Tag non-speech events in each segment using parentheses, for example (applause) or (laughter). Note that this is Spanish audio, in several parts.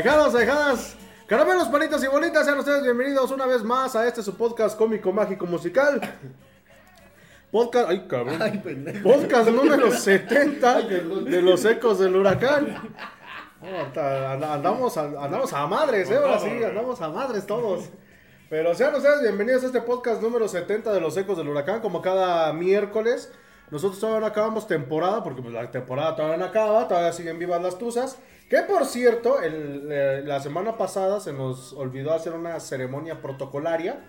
Ahijados, ahijadas, caramelos, palitos y bolitas, sean ustedes bienvenidos una vez más a este su podcast cómico, mágico, musical. Podcast, ay cabrón. Ay. Podcast número (laughs) 70 Ay, de los ecos del huracán. Andamos, a, andamos a madres, eh, ahora sí, andamos a madres todos. Pero sean ustedes bienvenidos a este podcast número 70 de los ecos del huracán, como cada miércoles. Nosotros todavía no acabamos temporada, porque pues, la temporada todavía no acaba, todavía siguen vivas las tuzas. Que por cierto, el- eh, la semana pasada se nos olvidó hacer una ceremonia protocolaria.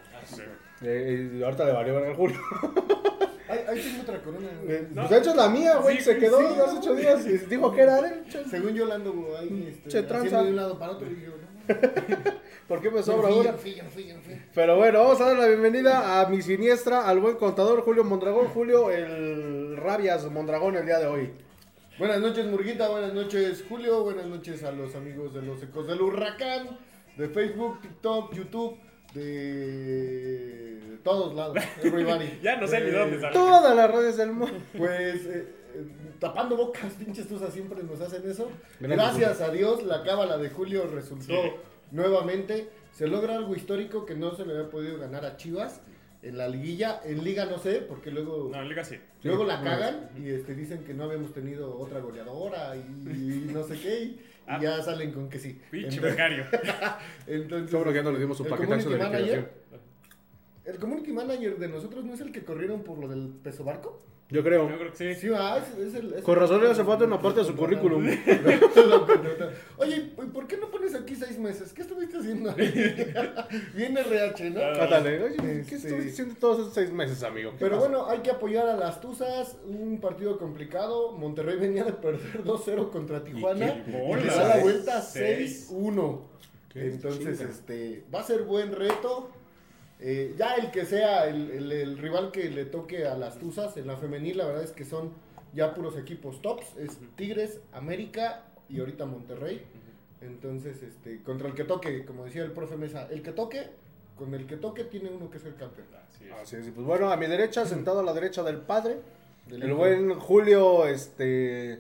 Eh, y ahorita le valió ver el Julio. Ahí tengo otra corona. Eh, Pues de hecho es la mía, güey, Sí, se quedó sí, hace ocho días y dijo que era de él. Según yo la ando ahí este, Che, tranza. de un lado para otro y yo, ¿no? (laughs) ¿Por qué me sobra fui. Pero bueno, vamos a dar la bienvenida a mi siniestra, al buen contador Julio Mondragón. Julio, el Rabias Mondragón el día de hoy. Buenas noches, Murguita. Buenas noches, Julio. Buenas noches a los amigos de los Ecos del Huracán, de Facebook, TikTok, YouTube, de todos lados. (laughs) Everybody. Ya no sé ni Eh, dónde sale. Todas las redes del mundo. Pues eh, eh, tapando bocas, pinches tusas siempre nos hacen eso. Gracias, Gracias a Dios, la cábala de Julio resultó Sí. nuevamente. Se logra algo histórico que no se le había podido ganar a Chivas en la liguilla. En liga no sé, porque luego, No, en Liga sí. luego Sí, la cagan y este, dicen que no habíamos tenido otra goleadora y, y no sé qué. Y, Ah. y ya salen con que sí. Pinche (laughs) Entonces- becario. Entonces, Seguro que ya no le dimos su el paquetazo de liquidación. manager- El community manager de nosotros no es el que corrieron por lo del peso barco. Yo creo. Yo creo que sí. Es, es el. es Con razón le hace falta una parte de su currículum. (laughs) Oye, ¿y ¿por qué no pones aquí seis meses? ¿Qué estuviste haciendo ahí? (laughs) Bien RH, ¿no? Ah, oye, ¿qué Este- estuviste haciendo todos esos seis meses, amigo? ¿Qué Pero bueno, hay que apoyar a las Tuzas. Un partido complicado. Monterrey venía de perder (laughs) 2-0 contra Tijuana. Y le da la vuelta Seis. 6-1. Qué Entonces, chinga. este, va a ser buen reto. Eh, ya el que sea el, el- el rival que le toque a las Tuzas en la femenil, la verdad es que son ya puros equipos tops. Es Tigres, América y ahorita Monterrey. Entonces, este, contra el que toque, como decía el profe Mesa, el que toque, con el que toque tiene uno que ser campeón. Así es. Así es, y pues bueno, a mi derecha, sentado a la derecha del padre, Del el hijo. buen Julio, este...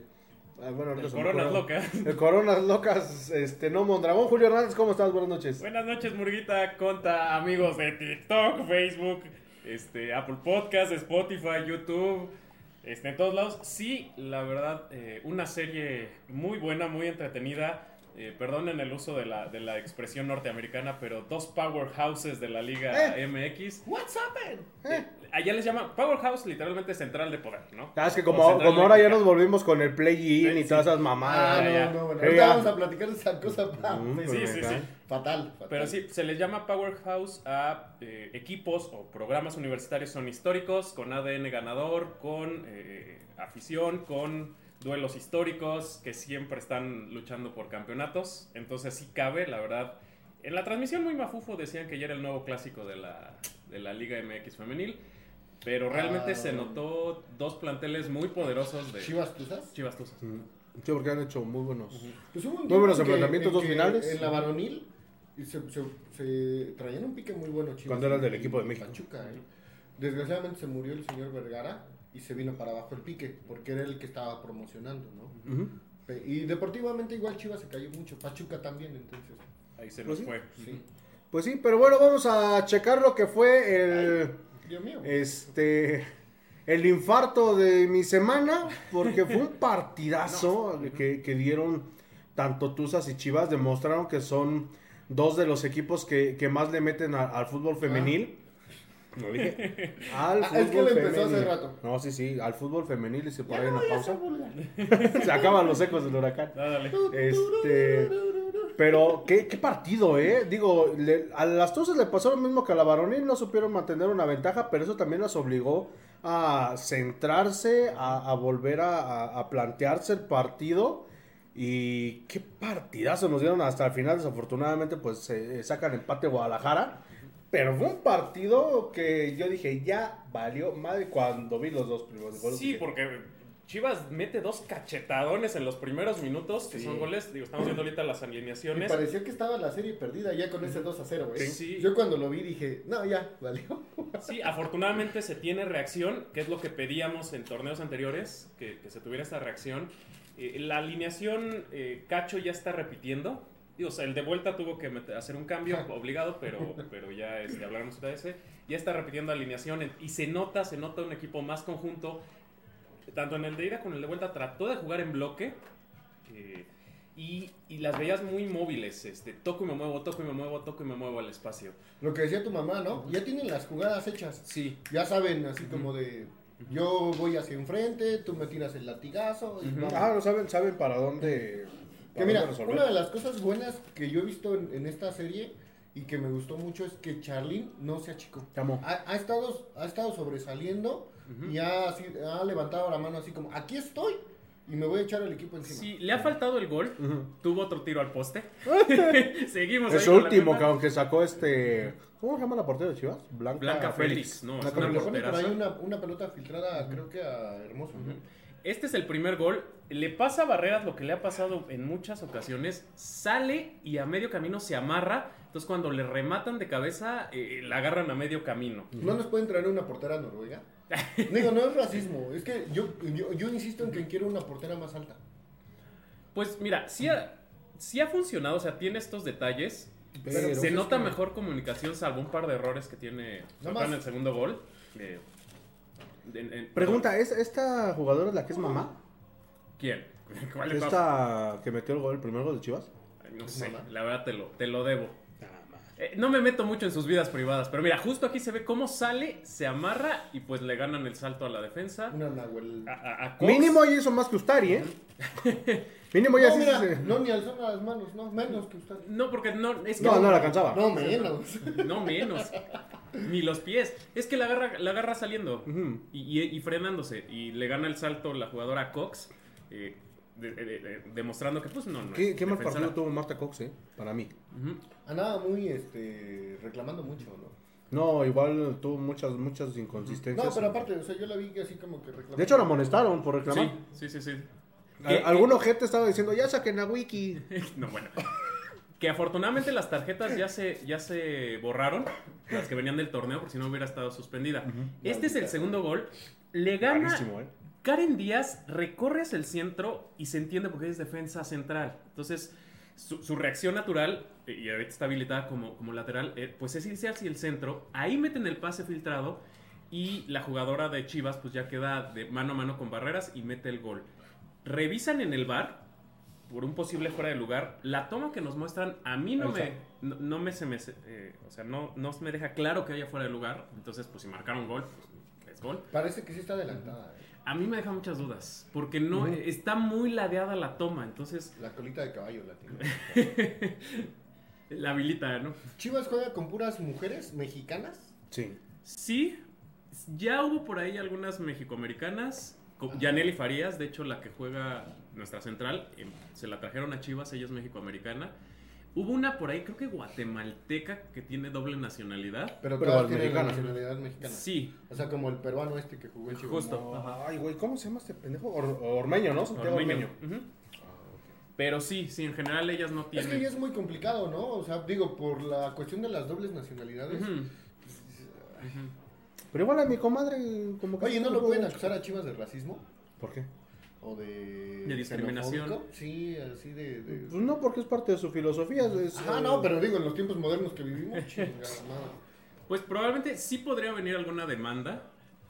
ah, Bueno, El Coronas. Locas. El Coronas Locas, este, no Mondragón. Julio Hernández, ¿cómo estás? Buenas noches. Buenas noches, Murguita. Conta amigos de TikTok, Facebook, este, Apple Podcast, Spotify, YouTube. Este, en todos lados. Sí, la verdad, eh, una serie muy buena, muy entretenida. Eh, perdonen el uso de la, de la expresión norteamericana, pero dos powerhouses de la Liga MX. What's happened? Eh. Allá les llaman powerhouse, literalmente central de poder, ¿no? Ah, es que como, como ahora ya nos volvimos con el play-in y Sí. todas esas Ah, mamadas. ya. no, no, bueno. Sí, Ahorita ya. vamos a platicar de esa cosa. pa, Mm, pues, Sí, sí, acá. sí. Fatal, fatal. Pero sí, se les llama Powerhouse a eh, equipos o programas universitarios son históricos, con ADN ganador, con eh, afición, con duelos históricos, que siempre están luchando por campeonatos. Entonces sí cabe, la verdad. En la transmisión muy mafufo decían que ya era el nuevo clásico de la, de la Liga MX femenil. Pero realmente Ah. se notó dos planteles muy poderosos de Chivas Tuzas. Chivas Tuzas. Mm, Sí, porque han hecho muy buenos. Pues hubo un Muy buenos enfrentamientos, en dos finales. En la varonil y se, se, se traían un pique muy bueno Chivas. Cuando eran del equipo de México. Pachuca, ¿eh? Desgraciadamente se murió el señor Vergara y se vino para abajo el pique porque era el que estaba promocionando, ¿no? Y deportivamente igual Chivas se cayó mucho, Pachuca también, entonces. Ahí se Pues nos sí. fue. Sí. Pues sí, pero bueno, vamos a checar lo que fue el... Dios mío. Este. El infarto de mi semana, porque fue un (laughs) partidazo que, que dieron tanto Tuzas y Chivas. Demostraron que son dos de los equipos que, que más le meten a- al fútbol femenil. Lo dije. (laughs) Al Ah, fútbol es que lo empezó femenil. hace rato. No, sí, sí, al fútbol femenil y se por ahí no una pausa. (laughs) Se acaban los ecos del huracán. Ah, dale. Este. Pero, ¿qué, qué partido, ¿eh? Digo, le- a las Tuzas le pasó lo mismo que a la varonil, no supieron mantener una ventaja, pero eso también las obligó a centrarse, a, a volver a, a- a plantearse el partido. Y qué partidazo nos dieron hasta el final. Desafortunadamente, pues se sacan empate Guadalajara. Pero fue un partido que yo dije, ya valió madre cuando vi los dos primeros goles. Sí, Dije, porque Chivas mete dos cachetadones en los primeros minutos, que Sí. son goles. Digo, estamos viendo ahorita las Me alineaciones. parecía que estaba la serie perdida ya con ese 2 a 0, güey. Sí. Yo cuando lo vi dije, no, ya, valió. Sí, afortunadamente se tiene reacción, que es lo que pedíamos en torneos anteriores, que, que se tuviera esta reacción. Eh, la alineación, eh, Cacho ya está repitiendo. Digo, o sea, el de vuelta tuvo que meter- hacer un cambio obligado, pero, (laughs) pero ya este, hablaremos de ese. Ya está repitiendo alineación y se nota, se nota un equipo más conjunto. Tanto en el de ida como en el de vuelta trató de jugar en bloque. eh, y, y las veías muy móviles, este, toco y me muevo, toco y me muevo, toco y me muevo al espacio. Lo que decía tu mamá, ¿no? Ya tienen las jugadas hechas. Sí, Ya saben, así como de, yo voy hacia enfrente, tú me tiras el latigazo. y. Ah, no saben, saben para dónde. Que mira, una de las cosas buenas que yo he visto en, en esta serie y que me gustó mucho es que Charlene no se achicó. Ha, ha estado, ha estado sobresaliendo y ha, así- ha levantado la mano así como, aquí estoy y me voy a echar el equipo encima. Sí, le ha faltado el gol. Ujú. Tuvo otro tiro al poste. (laughs) (laughs) Seguimos. Es ahí último, que aunque sacó este. ¿Cómo se llama la portera de Chivas? Blanca, Blanca Félix. No, es Blanca Pero una Félix. por ahí una, una pelota filtrada, creo que a Hermoso. ¿no? Este es el primer gol. Le pasa a Barreras lo que le ha pasado en muchas ocasiones. Sale y a medio camino se amarra. Entonces cuando le rematan de cabeza, eh, la agarran a medio camino. ¿No nos pueden traer una portera noruega? (laughs) Digo, no es racismo, es que yo, yo, yo insisto en que quiero una portera más alta. Pues mira, sí ha, sí ha funcionado. O sea, tiene estos detalles. Pero- se es nota que- mejor comunicación, salvo un par de errores que tiene en el segundo gol. Eh, en- en- Pregunta, ¿es, ¿esta jugadora es la que es mamá? ¿Quién? (laughs) ¿Cuál todas? ¿Esta que metió el gol, el primer gol de Chivas? No ¿Es sé, mamá? la verdad te lo, te lo debo. Eh, no me meto mucho en sus vidas privadas, pero mira, justo aquí se ve cómo sale, se amarra y pues le ganan el salto a la defensa. Una Nahuel. A, a- a Cox. Mínimo ella hizo más que Ustari, ¿eh? (laughs) Mínimo No, sí mira, se- no, ni alzó las manos, no, menos que usted. No, porque no, es que No, no la alcanzaba. No, menos. (laughs) no menos. Ni los pies. Es que la agarra, la agarra saliendo Ujú. y, y- y frenándose. Y le gana el salto la jugadora Cox, eh, de- de- de- demostrando que pues no, no ¿Qué, es qué mal partido tuvo Marta Cox, eh? Para mí. Ujú. Andaba muy, este, reclamando mucho, ¿no? No, igual tuvo muchas, muchas inconsistencias. No, pero aparte, o sea, yo la vi así como que reclamando. De hecho, la amonestaron por reclamar. Sí, sí, sí, sí. A- ¿Qué- Algún ojete estaba diciendo, ya saquen a Wiki. (laughs) No, bueno. Que afortunadamente las tarjetas ya se, ya se borraron, las que venían del torneo, por si no hubiera estado suspendida. Este es el segundo gol. Le gana ¿eh? Karen Díaz, recorre hacia el centro y se entiende porque es defensa central. Entonces, su, su reacción natural, eh, y ahorita está habilitada como, como lateral, eh, pues es irse hacia el centro. Ahí meten el pase filtrado y la jugadora de Chivas pues ya queda de mano a mano con barreras y mete el gol. Revisan en el bar por un posible fuera de lugar. La toma que nos muestran a mí no me, no me se me eh, o sea, no, no me deja claro que haya fuera de lugar. Entonces, pues si marcaron gol, pues es gol. Parece que sí está adelantada, ¿eh? A mí me deja muchas dudas, porque no está muy ladeada la toma, entonces La colita de caballo la tiene. (laughs) la habilita, ¿no? Chivas juega con puras mujeres mexicanas. Sí. Sí, ya hubo por ahí algunas mexicoamericanas, co- Yaneli Farías, de hecho la que juega nuestra central, eh, se la trajeron a Chivas, ella es mexicoamericana. Hubo una por ahí, creo que guatemalteca, que tiene doble nacionalidad. Pero, Pero tienen mexicana. nacionalidad mexicana. Sí, O sea, como el peruano este que jugó en Chivas. Justo. Ay, güey, ¿cómo se llama este pendejo? Or- Ormeño, ¿no? Santiago Ormeño. Ormeño. Ujú. Pero sí, sí, en general ellas no Es que ya tienen... es muy complicado, ¿no? O sea, digo, por la cuestión de las dobles nacionalidades. Ujú. Pero igual a mi comadre, como que. Oye, ¿no lo pueden acusar a Chivas de racismo? ¿Por qué? ¿O de... De discriminación. Sí, así de... de- Pues no, porque es parte de su filosofía. Es, Ajá, eh, no, pero digo, en los tiempos modernos que vivimos, (laughs) chingada. Pues probablemente sí podría venir alguna demanda,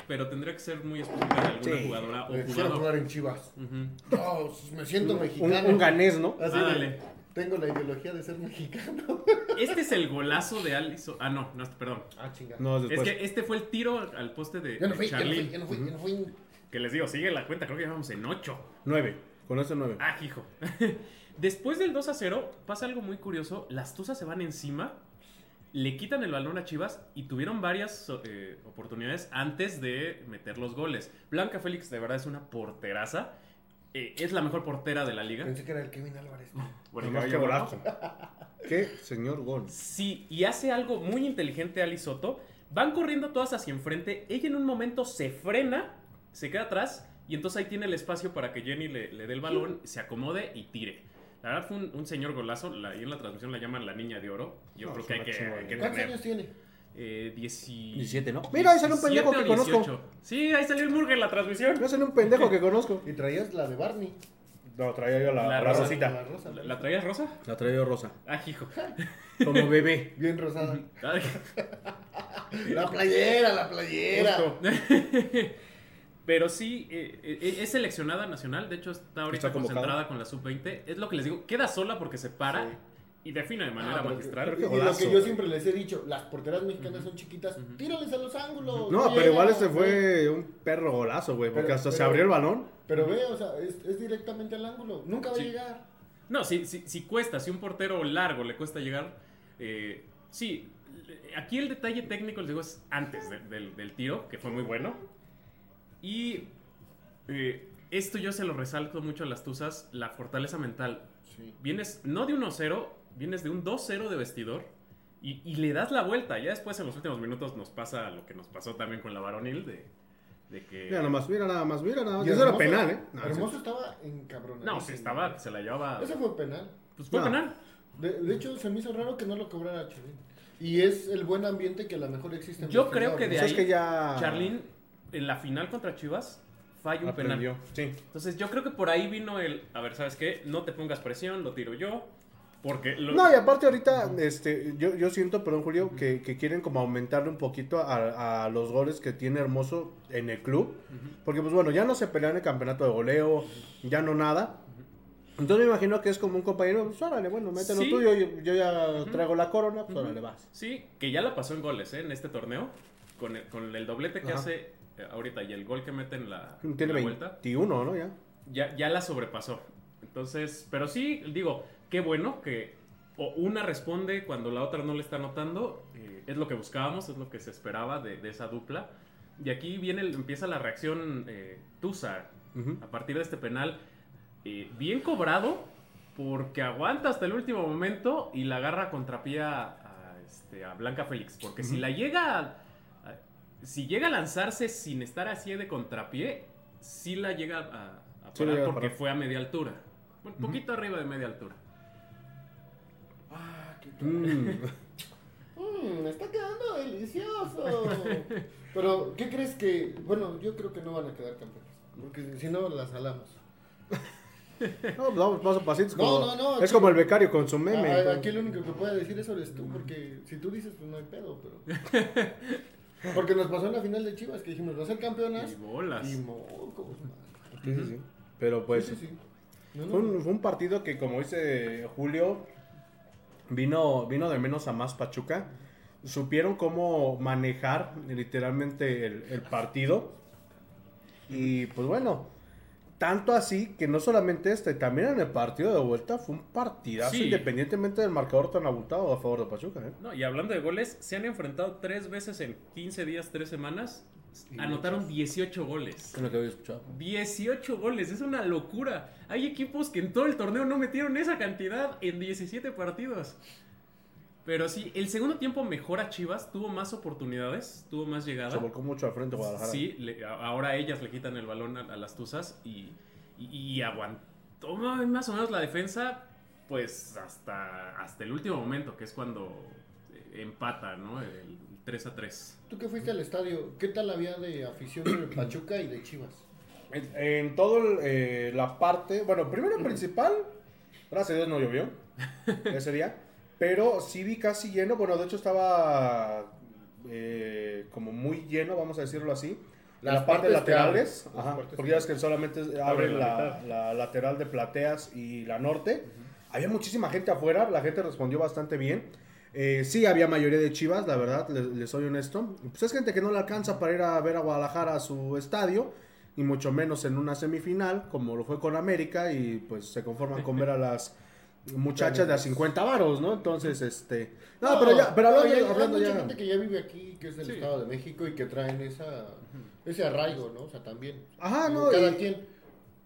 pero tendría que ser muy específica de alguna Sí. jugadora o jugador. jugar en Chivas. No, me siento mexicano. un ganés, ¿no? Así Ándale. tengo la ideología de ser mexicano. Este es el golazo de Alisson. Ah, no, no, perdón. Ah, chinga. No, Es que este fue el tiro al poste de, Yo no de fui, yo no fui, Charlene. yo no fui, yo no fui. Que les digo, sigue la cuenta, creo que ya vamos en 8. Nueve. Con ese nueve. Ah, hijo. (laughs) Después del 2 a 0, pasa algo muy curioso. Las Tuzas se van encima, le quitan el balón a Chivas y tuvieron varias eh, oportunidades antes de meter los goles. Blanca Félix, de verdad, es una porteraza. Eh, es la mejor portera de la liga. Pensé que era el Kevin Álvarez. (laughs) El Nomás que golazo. Qué señor gol. Sí, y hace algo muy inteligente Ali Soto. Van corriendo todas hacia enfrente. Ella en un momento se frena, se queda atrás Y entonces ahí tiene el espacio para que Jenny le, le dé el balón, se acomode y tire. La verdad fue un, un señor golazo. La, ahí en la transmisión la llaman la niña de oro. Yo No, creo que hay que, hay que ¿Cuántos tener. años tiene? Eh, dieci- 17, ¿no? Mira, ahí salió un pendejo 17 que conozco. 18. Sí, ahí salió el Murga en la transmisión. Yo soy un pendejo que conozco. Y traías la de Barney. No, traía yo la, La la rosa. rosita. La rosa. ¿La, la traías rosa? La traía yo rosa. Ah, hijo. (laughs) Como bebé. Bien rosada. (laughs) La playera, la playera. justo. (laughs) Pero sí, eh, eh, es seleccionada nacional. De hecho, está ahorita Está concentrada con la sub-20. Es lo que les digo. Queda sola porque se para y define de manera Ah, pero- magistral. creo que Y lo que yo güey. siempre les he dicho, las porteras mexicanas son chiquitas, tírales a los ángulos. No, pero igual este güey. fue un perro golazo, güey. Porque Pero- hasta se abrió el balón. Pero ve, o sea, es, es directamente al ángulo. Nunca va Sí. a llegar. No, si, si, si cuesta, si un portero largo le cuesta llegar, eh, sí. Aquí el detalle técnico, les digo, es antes de- del, del tiro, que fue muy bueno. Y eh, esto yo se lo resalto mucho a las Tuzas, la fortaleza mental. Sí. Vienes no de 1-0, vienes de un 2-0 de vestidor y, y le das la vuelta. Ya después en los últimos minutos nos pasa lo que nos pasó también con la varonil de, de que... Mira nada más, mira nada más, mira nada más. Y Eso era penal, ¿eh? No, Hermoso estaba encabronado. no, sí estaba, se la llevaba... Ese fue penal. Pues fue No. penal. De, de hecho, se me hizo raro que no lo cobrara Charlín. Y es el buen ambiente que a lo mejor existe en Yo creo que de Pues ahí... es que ya. Charlín, en la final contra Chivas, falla un aprendió. penal. Sí. Entonces yo creo que por ahí vino el, a ver, ¿sabes qué? No te pongas presión, lo tiro yo. Porque lo- No, y aparte ahorita, este, yo, yo siento, perdón Julio, que, que quieren como aumentarle un poquito a, a los goles que tiene Hermoso en el club. Porque pues bueno, ya no se pelean el campeonato de goleo, ya no nada. Entonces me imagino que es como un compañero, pues órale, bueno, mételo Sí. tú, yo, yo ya traigo la corona, pues órale, vas. Sí, que ya la pasó en goles, ¿eh? En este torneo. Con el, con el doblete que hace eh, ahorita y el gol que mete en la, en Tiene la vuelta, 21, ¿no? Ya. ya, ya la sobrepasó. Entonces, pero sí, digo, qué bueno que o una responde cuando la otra no le está notando. eh, es lo que buscábamos, es lo que se esperaba de, de esa dupla. Y aquí viene, el- empieza la reacción eh, Tusa a partir de este penal. eh, bien cobrado, porque aguanta hasta el último momento y la agarra contrapié a, a, este, a Blanca Félix. Porque si la llega si llega a lanzarse sin estar así de contrapié, sí la llega a, a Sí parar a porque parar. fue a media altura. Un poquito arriba de media altura. Ah, qué Mm. Mmm, está quedando delicioso. Pero, ¿qué crees que.? Bueno, yo creo que no van a quedar campeones. Porque si no, las jalamos. No, vamos paso a pasitos. No, como- no, no, Es aquí- como el becario con su meme. Ah, aquí el único que puede decir eso eres tú. Porque si tú dices, pues no hay pedo. Pero. (laughs) Porque nos pasó en la final de Chivas que dijimos, va a ser campeonas. Y bolas. Y mocos, man. Sí, sí, sí. Pero pues. Sí, sí, sí. No, no, Fue un, fue un partido que, como dice Julio, vino, vino de menos a más Pachuca. Supieron cómo manejar literalmente el, el partido. Y pues bueno, tanto así que no solamente este, también en el partido de vuelta fue un partidazo, Sí. independientemente del marcador tan abultado a favor de Pachuca. ¿eh? No, y hablando de goles, se han enfrentado tres veces en 15 días, tres semanas. Anotaron 18 goles. Es lo que había escuchado. 18 goles, es una locura. Hay equipos que en todo el torneo no metieron esa cantidad en 17 partidos. Pero sí, el segundo tiempo mejora Chivas, tuvo más oportunidades, tuvo más llegada. Se volcó mucho al frente Guadalajara. Sí, le- ahora ellas le quitan el balón a, a las Tuzas y, y- y aguantó más o menos la defensa, pues hasta, hasta el último momento, que es cuando eh, empata, ¿no? El 3 a 3. Tú que fuiste al estadio, ¿qué tal había de afición de (clears throat) Pachuca y de Chivas? En, en todo eh, la parte, bueno, primero principal, gracias a Dios no llovió (laughs) ese día, pero sí vi casi lleno, bueno, de hecho estaba eh, como muy lleno, vamos a decirlo así. Las partes que laterales, abren, ajá, porque que ya es que solamente Abren la la, la lateral de Plateas y la norte. Había muchísima gente afuera, la gente respondió bastante bien. Eh, sí, había mayoría de chivas, la verdad, les, les soy honesto. Pues es gente que no le alcanza para ir a ver a Guadalajara a su estadio, y mucho menos en una semifinal, como lo fue con América, y pues se conforman con ver a las muchachas de a 50 varos, ¿no? Entonces, este... No, pero ya, pero no, hablando, ya- hay hablando mucha ya... gente que ya vive aquí, que es del Sí. Estado de México y que traen esa, ese arraigo, ¿no? O sea, también. Ajá, no, Cada y- quien.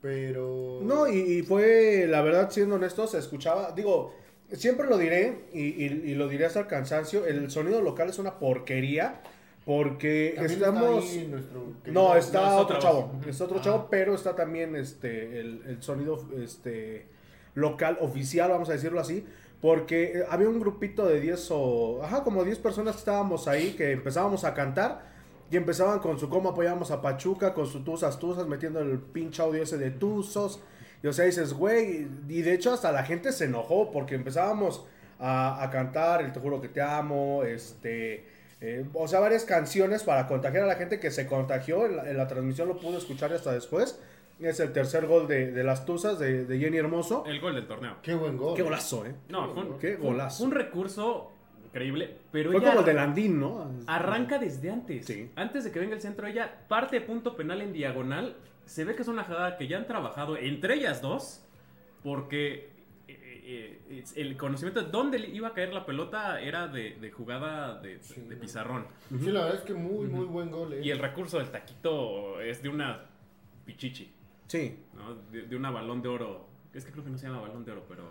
Pero. No, y, y fue, la verdad, siendo honesto, se escuchaba, digo, siempre lo diré y, y- y lo diré hasta el cansancio, el sonido local es una porquería, Porque También estamos... está nuestro No, está No, es otro chavo. Está otro Ah. chavo, pero está también este el, el sonido este local, oficial, vamos a decirlo así. Porque eh, había un grupito de 10 o. Ajá, como 10 personas que estábamos ahí que empezábamos a cantar. Y empezaban con su cómo apoyamos a Pachuca, con su tuzas, tuzas, metiendo el pinche audio ese de tuzos. Y o sea, dices, güey. Y de hecho, hasta la gente se enojó porque empezábamos a, a cantar El Te Juro que Te Amo, este. eh, o sea, varias canciones para contagiar a la gente que se contagió. En la, en la transmisión lo pudo escuchar hasta después. Es el tercer gol de, de las Tuzas de, de Jenny Hermoso. El gol del torneo. Qué buen gol. Qué golazo, ¿eh? No, fue un, Qué golazo. un recurso increíble, pero Fue ella como el de Landín, ¿no? arranca desde antes. Sí. Antes de que venga el centro, ella parte de punto penal en diagonal. Se ve que es una jugada que ya han trabajado entre ellas dos, porque eh, eh, el conocimiento de dónde le iba a caer la pelota era de, de jugada de, de pizarrón. Sí, la verdad es que muy, muy buen gol. eh. Y el recurso del taquito es de una pichichi, Sí. ¿no? de, de una balón de oro. Es que creo que no se llama balón de oro, pero,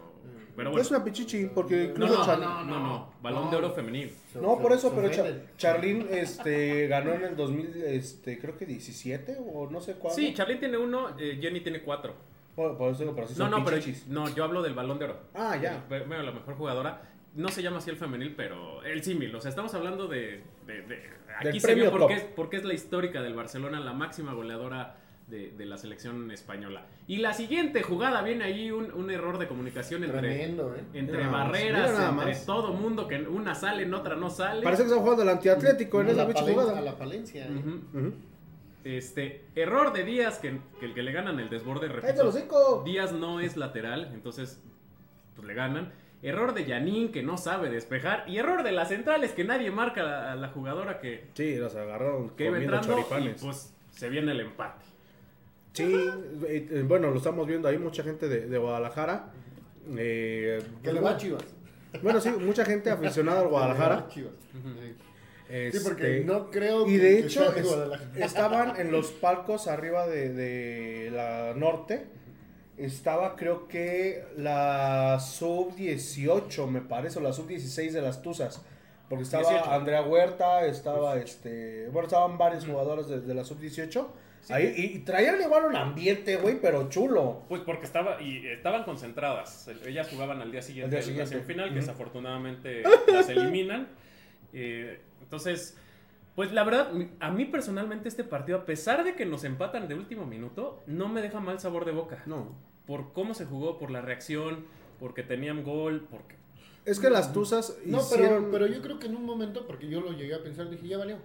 pero No bueno. es una pichichi, porque No, incluso no, Char- no, no, no, balón No. de oro femenil. No, por eso, pero Char-. Charlín este, ganó en el 2000, este, creo que 17 o no sé cuándo. Sí, Charlene tiene uno, eh, Jenny tiene cuatro. Por, por eso digo, pero sí No, son no, pero no, yo hablo del balón de oro. Ah, ya. Eh, Bueno, la mejor jugadora. No se llama así el femenil, pero el símil. O sea, estamos hablando de. de- de- aquí Del se premio vio por top. qué, es- por qué es la histórica del Barcelona, la máxima goleadora de, de la selección española. Y la siguiente jugada viene ahí un, un error de comunicación entre, Tremendo, ¿eh? entre barreras, entre más. todo mundo, que una sale, en otra no sale. Parece que están jugando el antiatlético en A esa la bicha jugada. A la Palencia. eh. Este, error de Díaz, que, que el que le ganan el desborde, ¡Cállate repito! Díaz no es lateral, entonces pues le ganan. Error de Yanin que no sabe despejar. Y error de las centrales que nadie marca a la, a la jugadora que, Sí, los agarraron que comiendo entrando. Y pues se viene el empate. Sí, eh, eh, bueno, lo estamos viendo ahí, mucha gente de, de Guadalajara. Eh, Que le va a Chivas. Bueno, sí, mucha gente aficionada al Guadalajara. Chivas. Sí. Este, Sí, porque no creo Y que- de que hecho, sea de es- Guadalajara. estaban en los (laughs) palcos arriba de, de la norte. Estaba, creo que la sub-18, me parece, o la sub-16 de las Tuzas. Porque estaba 18. Andrea Huerta, estaba este. Bueno, estaban varios jugadores de, de la sub-18. Ahí, y, y traían igual un ambiente, güey, pero chulo. Pues porque estaba y estaban concentradas. Ellas jugaban al día siguiente Al día de la semifinal, que desafortunadamente las eliminan. (laughs) Eh, entonces, pues la verdad, a mí personalmente este partido, a pesar de que nos empatan de último minuto, no me deja mal sabor de boca. No. Por cómo se jugó, por la reacción, porque tenían gol, porque... Es que las Tuzas No, hicieron. pero, pero yo creo que en un momento, porque yo lo llegué a pensar, dije, ya valió.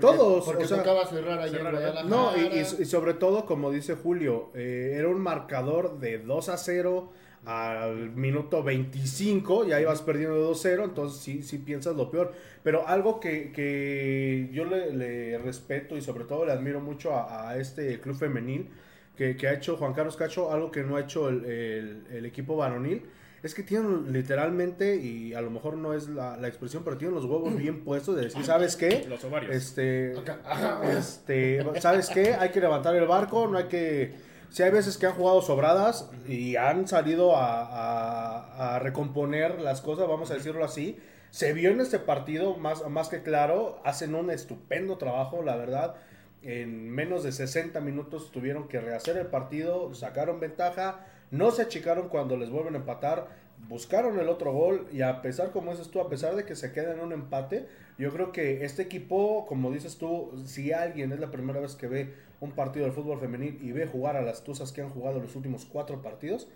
Porque- Todos, Porque o sea, tocaba cerrar ahí cerrar, en Guadalajara. No, y, y- y sobre todo, como dice Julio, eh, era un marcador de 2 a 0 al minuto 25, ya ibas perdiendo 2-0, entonces sí, sí piensas lo peor. Pero algo que, que yo le, le respeto y sobre todo le admiro mucho a, a este club femenil que, que ha hecho Juan Carlos Cacho, algo que no ha hecho el, el- el equipo varonil, es que tienen literalmente, y a lo mejor no es la, la expresión, pero tienen los huevos bien puestos de decir, ¿sabes qué? Los ovarios. Este, este, ¿sabes qué? Hay que levantar el barco, no hay que... Si hay veces que han jugado sobradas y han salido a, a- a recomponer las cosas, vamos a decirlo así. Se vio en este partido, más, más que claro, hacen un estupendo trabajo, la verdad. En menos de 60 minutos tuvieron que rehacer el partido, sacaron ventaja, no se achicaron cuando les vuelven a empatar, buscaron el otro gol y a pesar, como dices tú, a pesar de que se queda en un empate, yo creo que este equipo, como dices tú, si alguien es la primera vez que ve un partido del fútbol femenil y ve jugar a las Tuzas que han jugado los últimos cuatro partidos,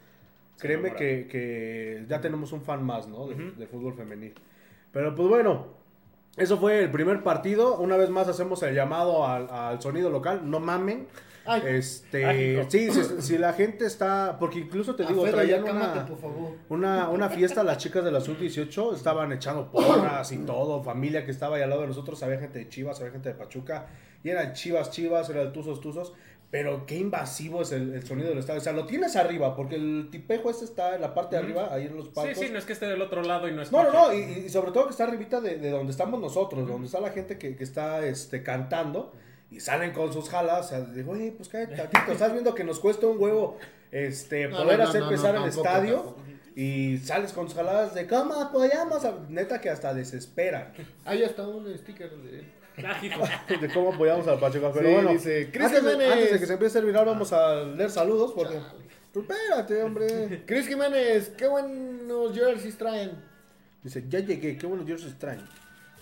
créeme que, que ya tenemos un fan más, ¿no? De-. Del fútbol femenil. Pero pues bueno, eso fue el primer partido. Una vez más hacemos el llamado al, al sonido local. No mamen. Ay, Este, Ay, sí, si, si la gente está, porque incluso te digo, Fede, traían ya una, cámate, por favor. una, una fiesta, las chicas de la sub-18 estaban echando porras y todo, familia que estaba ahí al lado de nosotros, había gente de Chivas, había gente de Pachuca, y eran Chivas, Chivas, era el Tuzos, Tuzos, pero qué invasivo es el, el sonido del estadio, o sea, lo tienes arriba, porque el tipejo este está en la parte de arriba, ahí en los Sí, palcos. sí, no es que esté del otro lado y no es No, no, no, y, y sobre todo que está arribita de, de donde estamos nosotros, donde está la gente que, que está este, cantando y salen con sus jalas, o sea, de, güey, pues cállate tantito, estás viendo que nos cuesta un huevo este, No, poder no, hacer no, pesar no, el tampoco, estadio tampoco. Y sales con tus jaladas de cómo apoyamos. a-". Neta que hasta desesperan Ahí está un sticker de (laughs) de cómo apoyamos al Pachuca. Pero Sí, bueno, dice, Cris antes, de, Jiménez. antes de que se empiece a viral, vamos a leer saludos. Porque... Pues espérate, hombre. (laughs) Cris Jiménez, qué buenos jerseys traen. Dice, ya llegué, qué buenos jerseys traen.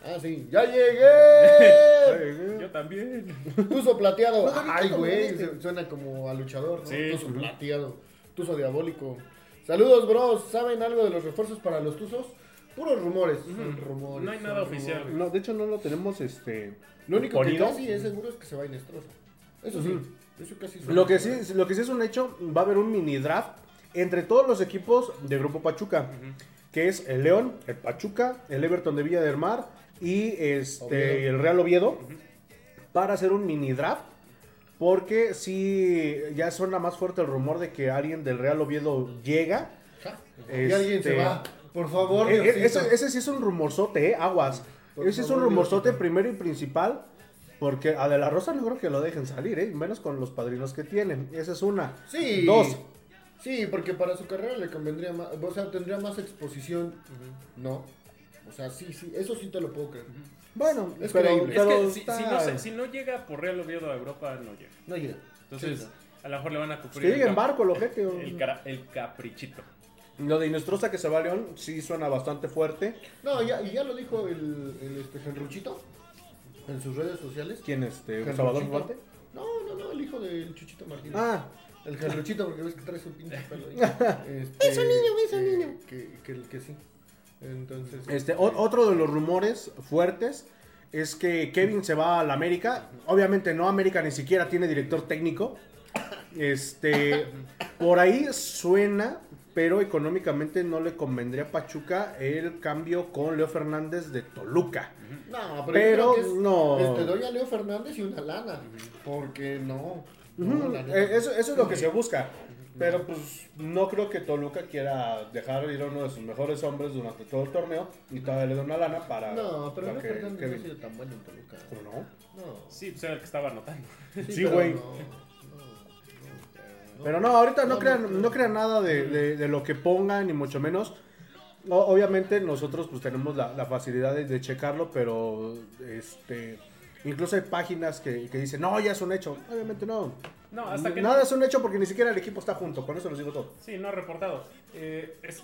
Ah, sí, ya llegué. (laughs) Yo también. Tuzo plateado. Ay, güey, suena como a luchador, ¿no? Sí. Tuzo plateado. Tuzo diabólico. Saludos, bros. ¿Saben algo de los refuerzos para los tuzos? Puros rumores. Son rumores. No hay nada oficial. rumores. No, de hecho no lo tenemos este Lo único que casi es seguro es que se va Inestrosa. Eso sí. Eso casi Lo que sí, lo que sí es un hecho, va a haber un mini draft entre todos los equipos de Grupo Pachuca, que es el León, el Pachuca, el Everton de Villa del Mar y este Oviedo. el Real Oviedo para hacer un mini draft. Porque si ya suena más fuerte el rumor de que alguien del Real Oviedo llega. Ja, Y alguien se Este, va. Por favor, Eh, eh, Diosito. ese, ese sí es un rumorzote, ¿eh? Aguas. Por ese es un rumorzote Diosito. primero y principal. Porque a De La Rosa no creo que lo dejen salir, ¿eh? Menos con los padrinos que tienen. Esa es una. Sí. Dos. Sí, porque para su carrera le convendría más, o sea, tendría más exposición. No. O sea, sí, sí, eso sí te lo puedo creer. Bueno, Es pero, creíble. Es que si, no, se- si no llega por Real Oviedo a Europa, no llega. No llega. Entonces, Sí, a lo mejor le van a cubrir que llegue el, en cap- barco, el ojete. o- el, cara- el caprichito. Lo de Inestrosa que se va a León sí suena bastante fuerte. No, ya, y ya lo dijo el, el este, Genruchito en sus redes sociales. ¿Quién este? Genruchito. ¿Salvador Infante? No, no, no, el hijo del Chuchito Martínez. Ah, El Genruchito, porque ves que trae su pinche pelo ahí. (laughs) Este, Eso, niño, eso, eh, niño. Que, que, que sí. Entonces. este, o- otro de los rumores fuertes es que Kevin se va a la América. Obviamente no, América ni siquiera tiene director técnico. Este, por ahí suena, pero económicamente no le convendría a Pachuca el cambio con Leo Fernández de Toluca. No, pero, es- no. Este, doy a Leo Fernández y una lana. Porque no. la eh, Eso, eso es lo que se busca. Pero pues no creo que Toluca quiera dejar ir a uno de sus mejores hombres durante todo el torneo y todavía le da una lana para. No, pero para Leo que- que- no ha sido tan bueno en Toluca. ¿Cómo no? No. Sí, pues era el que estaba anotando. Sí, pero güey. no, no, no. Pero no, ahorita no No, crean, no, no crean nada de, de- de lo que pongan, ni mucho menos. O- obviamente nosotros pues tenemos la, la facilidad de, de checarlo, pero este incluso hay páginas que, que dicen, no, ya es un hecho. Obviamente no. No, hasta que Nada no. es un hecho porque ni siquiera el equipo está junto, con eso les digo todo. Sí, no ha reportado. Eh, es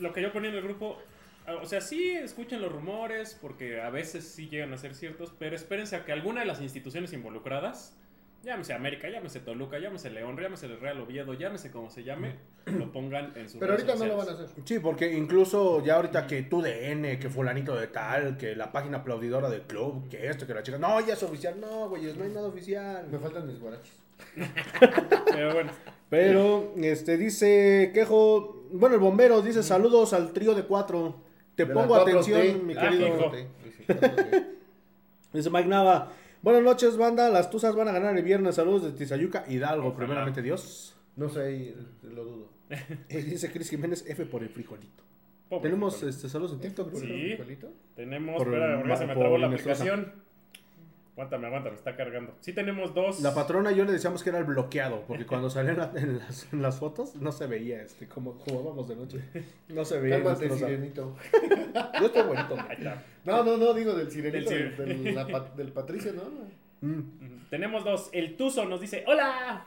lo que yo ponía en el grupo. ah, O sea, sí escuchen los rumores, porque a veces sí llegan a ser ciertos, pero espérense a que alguna de las instituciones involucradas, llámese América, llámese Toluca, llámese León, llámese el Real Oviedo, llámese como se llame, lo pongan en sus Pero redes ahorita no lo van a sociales. hacer. Sí, porque incluso ya ahorita que tu DN, que fulanito de tal, que la página aplaudidora del club, que esto, que la chica, no, ya es oficial, no, güey, no hay nada oficial. Me faltan mis guaraches. (laughs) Pero bueno, Pero, este, dice, quejo, bueno, el bombero dice, saludos al trío de cuatro. Te De pongo 4T. atención, mi Ah, querido. 4T. Dice Mike Nava, buenas noches, banda, las tuzas van a ganar el viernes, saludos de Tizayuca, Hidalgo, Ojalá. primeramente Dios. No sé, lo dudo. (laughs) Eh, dice Cris Jiménez, F por el frijolito. pobre Tenemos este, saludos en TikTok. ¿Por ¿no? Sí. el frijolito? tenemos, por- espera, porque se me trabó la aplicación. Aguántame, aguántame, está cargando. Sí tenemos dos. La patrona y yo le decíamos que era el bloqueado, porque cuando salía en, la- (laughs) en las, en las fotos no se veía este, como jugábamos de noche. No se veía. Cálmate, nuestro- sirenito. (laughs) Yo estoy bonito. Ahí está. No, no, no, digo del sirenito, Del del, sir- del, la pa- del Patricio, ¿no? Mm. Tenemos dos. El Tuzo nos dice: ¡Hola!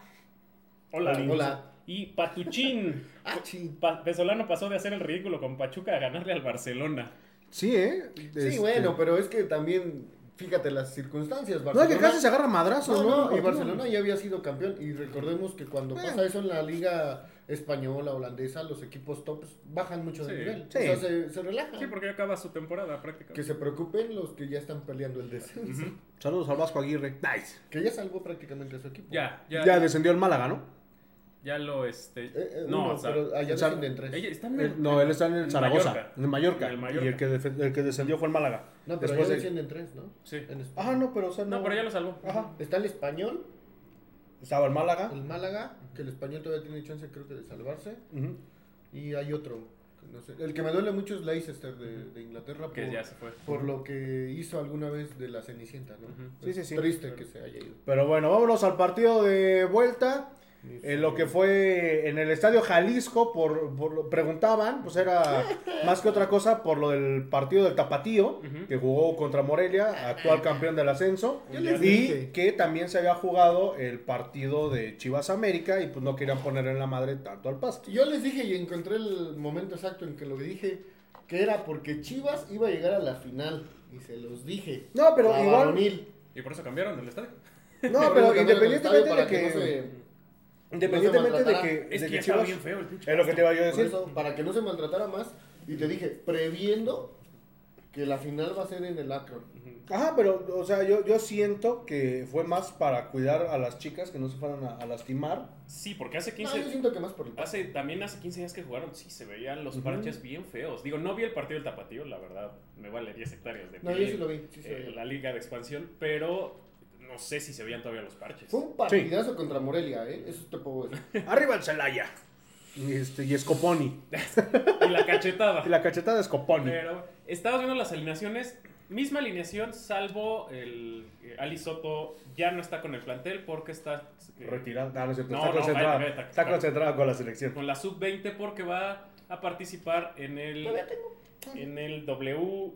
Hola. Hola. Y Patuchín. (laughs) Ah. Pa- Pesolano pasó de hacer el ridículo con Pachuca a ganarle al Barcelona. Sí, ¿eh? Sí, Este- bueno, pero es que también, fíjate las circunstancias. No, Barcelona, que casi se agarra madrazo, No, ¿no? no, y. Barcelona ya había sido campeón. Y recordemos que cuando Bueno. pasa eso en la liga española, holandesa, los equipos tops bajan mucho de Sí. nivel. Sí. O sea, se, se relajan. Sí, porque ya acaba su temporada Que prácticamente. se preocupen los que ya están peleando el descenso. Saludos al Vasco Aguirre. Nice. Que ya salvó prácticamente a su equipo. Ya, Ya, ya, ya, descendió el Málaga, ¿no? Lo este. Eh, eh, no, uno, o sea, pero allá sea, descienden tres. ella está en Él- no, él está en el en Zaragoza, Mallorca. en Mallorca. El Mallorca. Y el que, el que descendió fue el Málaga. No, pero Después allá de- descienden tres, ¿no? Sí. En España. Ah, no, pero o sea, no. No, pero ya lo salvó. Ajá. Está el español, Estaba el Málaga. el Málaga, que el español todavía tiene chance, creo que, de salvarse. Y hay otro, no sé. El que me duele mucho es Leicester de, de Inglaterra por, Que ya se fue. por lo que hizo alguna vez de la Cenicienta, ¿no? Sí, sí, sí. Triste que se haya ido. Pero bueno, vámonos al partido de vuelta. En lo que fue en el estadio Jalisco, por, por- preguntaban, pues era (laughs) más que otra cosa por lo del partido del Tapatío, que jugó contra Morelia, actual campeón del ascenso, Yo les y dije. que también se había jugado el partido de Chivas América y pues no querían poner en la madre tanto al pasto. Yo les dije y encontré el momento exacto en que lo dije, que era porque Chivas iba a llegar a la final. Y se los dije. No, pero igual- varonil. Y por eso cambiaron el estadio. No, pero independientemente de que, no se- independientemente de maltratara. que, Es de que que Chivas- bien feo el pinche es lo que te iba yo a decir. eso, para que no se maltratara más. Y te dije, previendo que la final va a ser en el Akron. Ajá, pero, o sea, yo, yo siento que fue más para cuidar a las chicas que no se fueran a, a lastimar. Sí, porque hace No, 15... yo siento que más por el Hace, también hace 15 días que jugaron, sí, se veían los Ujú. parches bien feos. Digo, no vi el partido del Tapatío, la verdad, me vale 10 hectáreas de No, pie, yo sí lo vi, sí se eh, veía. la liga de expansión, pero no sé si se veían todavía los parches. Fue un partidazo contra Morelia, ¿eh? Eso te puedo decir. (laughs) Arriba el Celaya. Y, este, y Scoponi. (laughs) Y la cachetada. Y la cachetada de Scoponi. Pero estabas viendo las alineaciones, misma alineación, salvo el eh, Ali Soto ya no está con el plantel porque está eh. No, no cierto. No, está no, concentrada. cállate, cállate. está concentrada con la selección. con la sub-20 porque va a participar en el Todavía tengo. en el W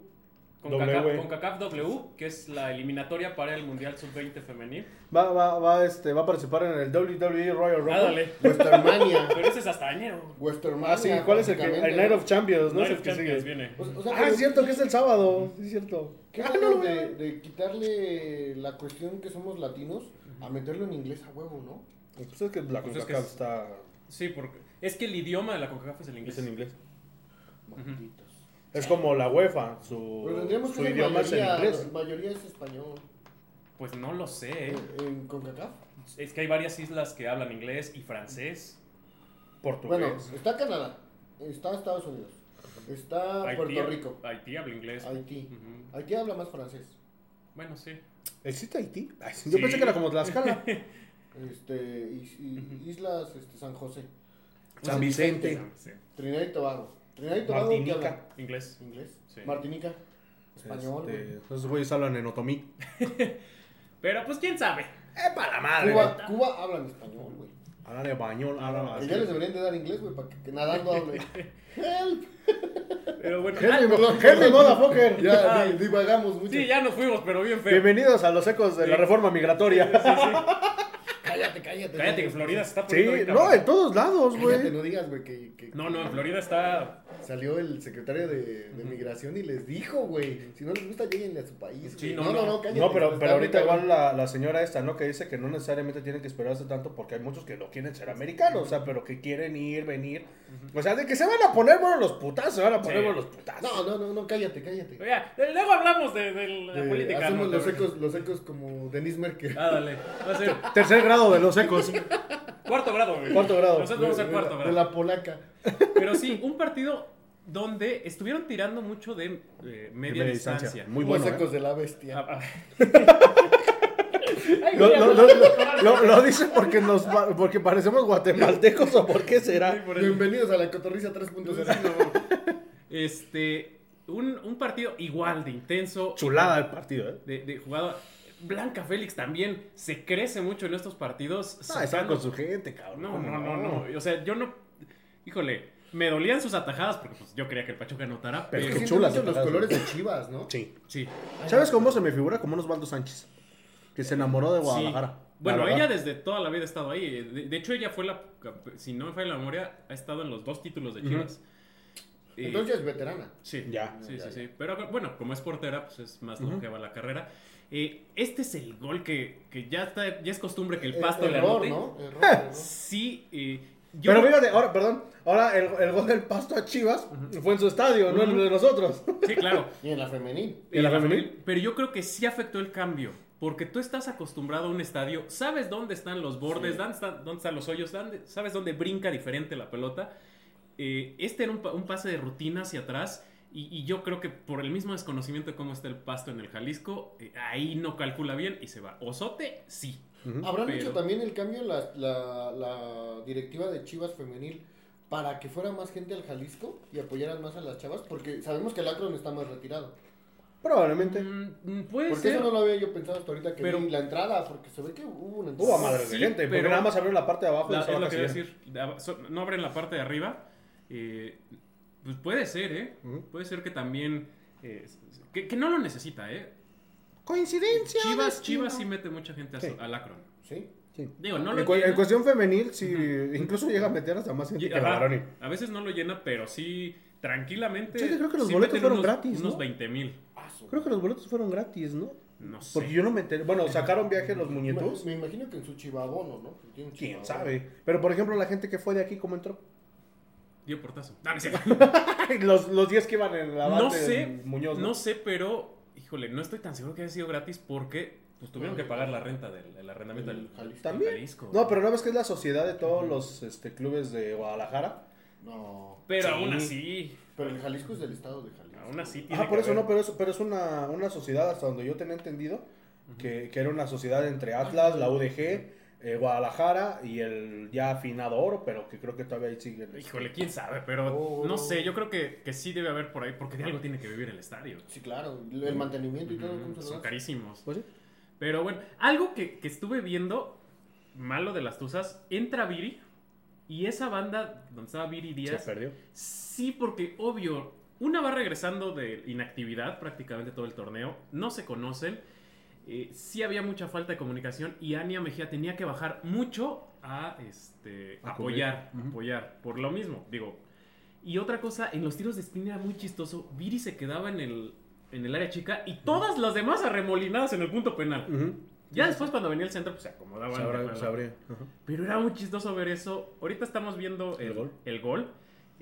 con W. CACAF W, que es la eliminatoria para el Mundial Sub-20 femenil. Va, va, va, este, va a participar en el WWE Royal Rumble. Ah, dale. Westermania. (laughs) Pero ese es hasta enero. Westermania. Ah, sí, ¿cuál es el que? El Night of Champions, ¿no? Night es el of que Champions sigue. viene. O, o sea, Ah, pero es cierto que es el sábado. Sí, es cierto. ¿Qué Ah, no, de, de quitarle la cuestión que somos latinos a meterlo en inglés a huevo, no? Pues es que la Pues es que CONCACAF es- está. Sí, porque es que el idioma de la CONCACAF es el inglés. Es en inglés. Malditos. Es como la UEFA. Su, Pero que su idioma es en mayoría, inglés. mayoría es español. Pues no lo sé. En, en CONCACAF. Es que hay varias islas que hablan inglés y francés. Portugués. Bueno, está Canadá, está Estados Unidos, está Haití, Puerto Rico, Haití habla inglés. Haití. Ujú. Haití habla más francés. Bueno, sí. ¿Existe Haití? Ay, sí, yo Sí. pensé que era como Tlaxcala. (laughs) Este, is- y- Islas este, San José, San Vicente. Sí. Trinidad y Tobago. Trinidad y Tobago ¿qué Martinica. Inglés. Inglés. Sí. Martinica. Español. güey. Este, esos güeyes hablan en otomí. (laughs) Pero pues quién sabe. ¡Eh, para la madre! Cuba, Cuba hablan español, güey. Hablan de bañol, hablan Que así. ya les deberían de dar inglés, güey, para que, que nadando hable. (laughs) Help. Pero bueno. Henry, ah, mo- Henry Motherfucker. Ya di- divagamos mucho. sí, ya nos fuimos, pero bien feo. Bienvenidos a los ecos de la Sí. reforma migratoria. Cállate, cállate. Cállate que Florida se está Sí, poniendo bien no, en todos lados, güey. no digas, güey, que, que No, no, en Florida está. salió el secretario de, de migración y les dijo, güey, si no les gusta, lléguenle a su país. Sí, no, no, no, no. cállate. No, pero, pero ahorita igual la, la señora esta, ¿no? Que dice que no necesariamente tienen que esperarse tanto porque hay muchos que no quieren ser americanos, o sea, pero que quieren ir, venir. O sea, de que se van a poner bueno los putazos, se van a poner Sí. bueno los putazos. No, no, no, no, cállate, cállate. Ya, luego hablamos de, de la De- política. hacemos ¿no? los ecos, los ecos como Denise Merkel. Ah, dale. Va a ser Tercer grado de los ecos. Cuarto grado, güey. Cuarto grado. Nosotros vamos a cuarto la, grado. de la polaca. Pero sí, un partido donde estuvieron tirando mucho de eh, media, media distancia. distancia. Muy los bueno, ecos ¿eh? de la bestia. Ah, ah. Ay, Lo, lo, ya- lo, lo- lo- lo dice porque nos porque parecemos guatemaltecos o por qué Sí, será. por. Bienvenidos a la cotorriza 3.0. Este, un, un partido igual de intenso. Chulada el partido, ¿eh? De, de jugador. Blanca Félix también se crece mucho en estos partidos. Ah, sacando- con su gente, cabrón. No, ¿cómo no, no, no. O sea, yo no. Híjole, me dolían sus atajadas porque pues, yo quería que el Pachuca anotara. Pero Pero, qué chulas los atajadas, colores de Chivas, ¿no? Sí. sí. ¿Sabes cómo se me figura? Como un Osvaldo Sánchez. Que se enamoró de Sí. Guadalajara. Bueno, ella desde toda la vida ha estado ahí. De, de hecho, ella fue la. Si no me falla la memoria, ha estado en los dos títulos de Chivas. Y- Entonces ya es veterana. Sí, Ya. sí, Ya, sí, ya. sí. Pero bueno, como es portera, pues es más Ujú. longeva la carrera. Eh, este es el gol que, que ya está, ya es costumbre que el Eh, pasto le error, anote. ¿no? Error, error. Sí, eh, yo Pero fíjate, ahora, perdón, ahora el, el gol del pasto a Chivas fue en su estadio, no en el de nosotros. sí, claro. (laughs) Y en la femenil. ¿Y en la Eh, femenil? Pero yo creo que sí afectó el cambio. Porque tú estás acostumbrado a un estadio, sabes dónde están los bordes, Sí. dónde, están, dónde están los hoyos, dónde- sabes dónde brinca diferente la pelota. Eh, este era un pase de rutina hacia atrás. Y, y yo creo que por el mismo desconocimiento de cómo está el pasto en el Jalisco, eh, ahí no calcula bien y se va. Osote, sí. Habrán Pero- hecho también el cambio en la, la, la directiva de Chivas femenil para que fuera más gente al Jalisco y apoyaran más a las chavas, porque sabemos que el Akron está más retirado. Probablemente. Mm, puede Porque ser. eso no lo había yo pensado hasta ahorita que Pero- vi la entrada, porque se ve que hubo una entrada. Hubo a madres de Sí, gente, porque pero- nada más abrieron la parte de abajo La- y es lo que decir. No abren la parte de arriba. eh, pues puede ser, ¿eh? Puede ser que también. eh, que, que no lo necesita, ¿eh? Coincidencia. Chivas, destino. Chivas sí mete mucha gente Sí. al Akron. Sí. Sí. Digo, no lo En, cu- en llena. cuestión femenil, sí, incluso llega a meter hasta más gente Y- que la varonil. a veces no lo llena, pero sí, tranquilamente. Sí, creo que los sí boletos fueron unos, gratis, Unos ¿no? 20 mil. Creo que los boletos fueron gratis, ¿no? No sé. Porque yo no me enteré. Bueno, sacaron viaje los Me, muñetos. me imagino que en su chivabono, ¿no? ¿Quién sabe? Pero por ejemplo, la gente que fue de aquí, ¿cómo entró? Dio portazo. No, no sé. (laughs) los, los 10 que iban en la No banda sé, Muñoz. no sé, pero, híjole, no estoy tan seguro que haya sido gratis porque pues, tuvieron que pagar la renta del el arrendamiento El del Jalisco. ¿También? Jalisco. No, pero no ves que es la sociedad de todos los este, clubes de Guadalajara. No. Pero Sí. aún así, Pero el Jalisco es del estado de Jalisco. aún así tiene Ah, por que eso haber- no, pero es, pero es una, una sociedad, hasta donde yo tenía entendido, que, que era una sociedad entre Atlas, la UDG, eh, Guadalajara y el ya afinado oro, pero que creo que todavía ahí sigue. Híjole, quién sabe, pero Oh. no sé, yo creo que, que sí debe haber por ahí, porque de algo tiene que vivir el estadio. Sí, claro. El mantenimiento y todo. ¿cómo se lo Son carísimos. Pues sí. Pero bueno, algo que, que estuve viendo, malo de las Tuzas, entra Viri y esa banda donde estaba Viri Díaz, perdió. sí, porque obvio, una va regresando de inactividad prácticamente todo el torneo, no se conocen, eh, sí había mucha falta de comunicación y Ania Mejía tenía que bajar mucho a este, A apoyar, apoyar, por lo mismo, digo. Y otra cosa, en los tiros de spin era muy chistoso, Viri se quedaba en el, en el área chica y todas las demás arremolinadas en el punto penal. Ya después cuando venía el centro, pues se acomodaban. Pero era muy chistoso ver eso. Ahorita estamos viendo el, El gol. el gol.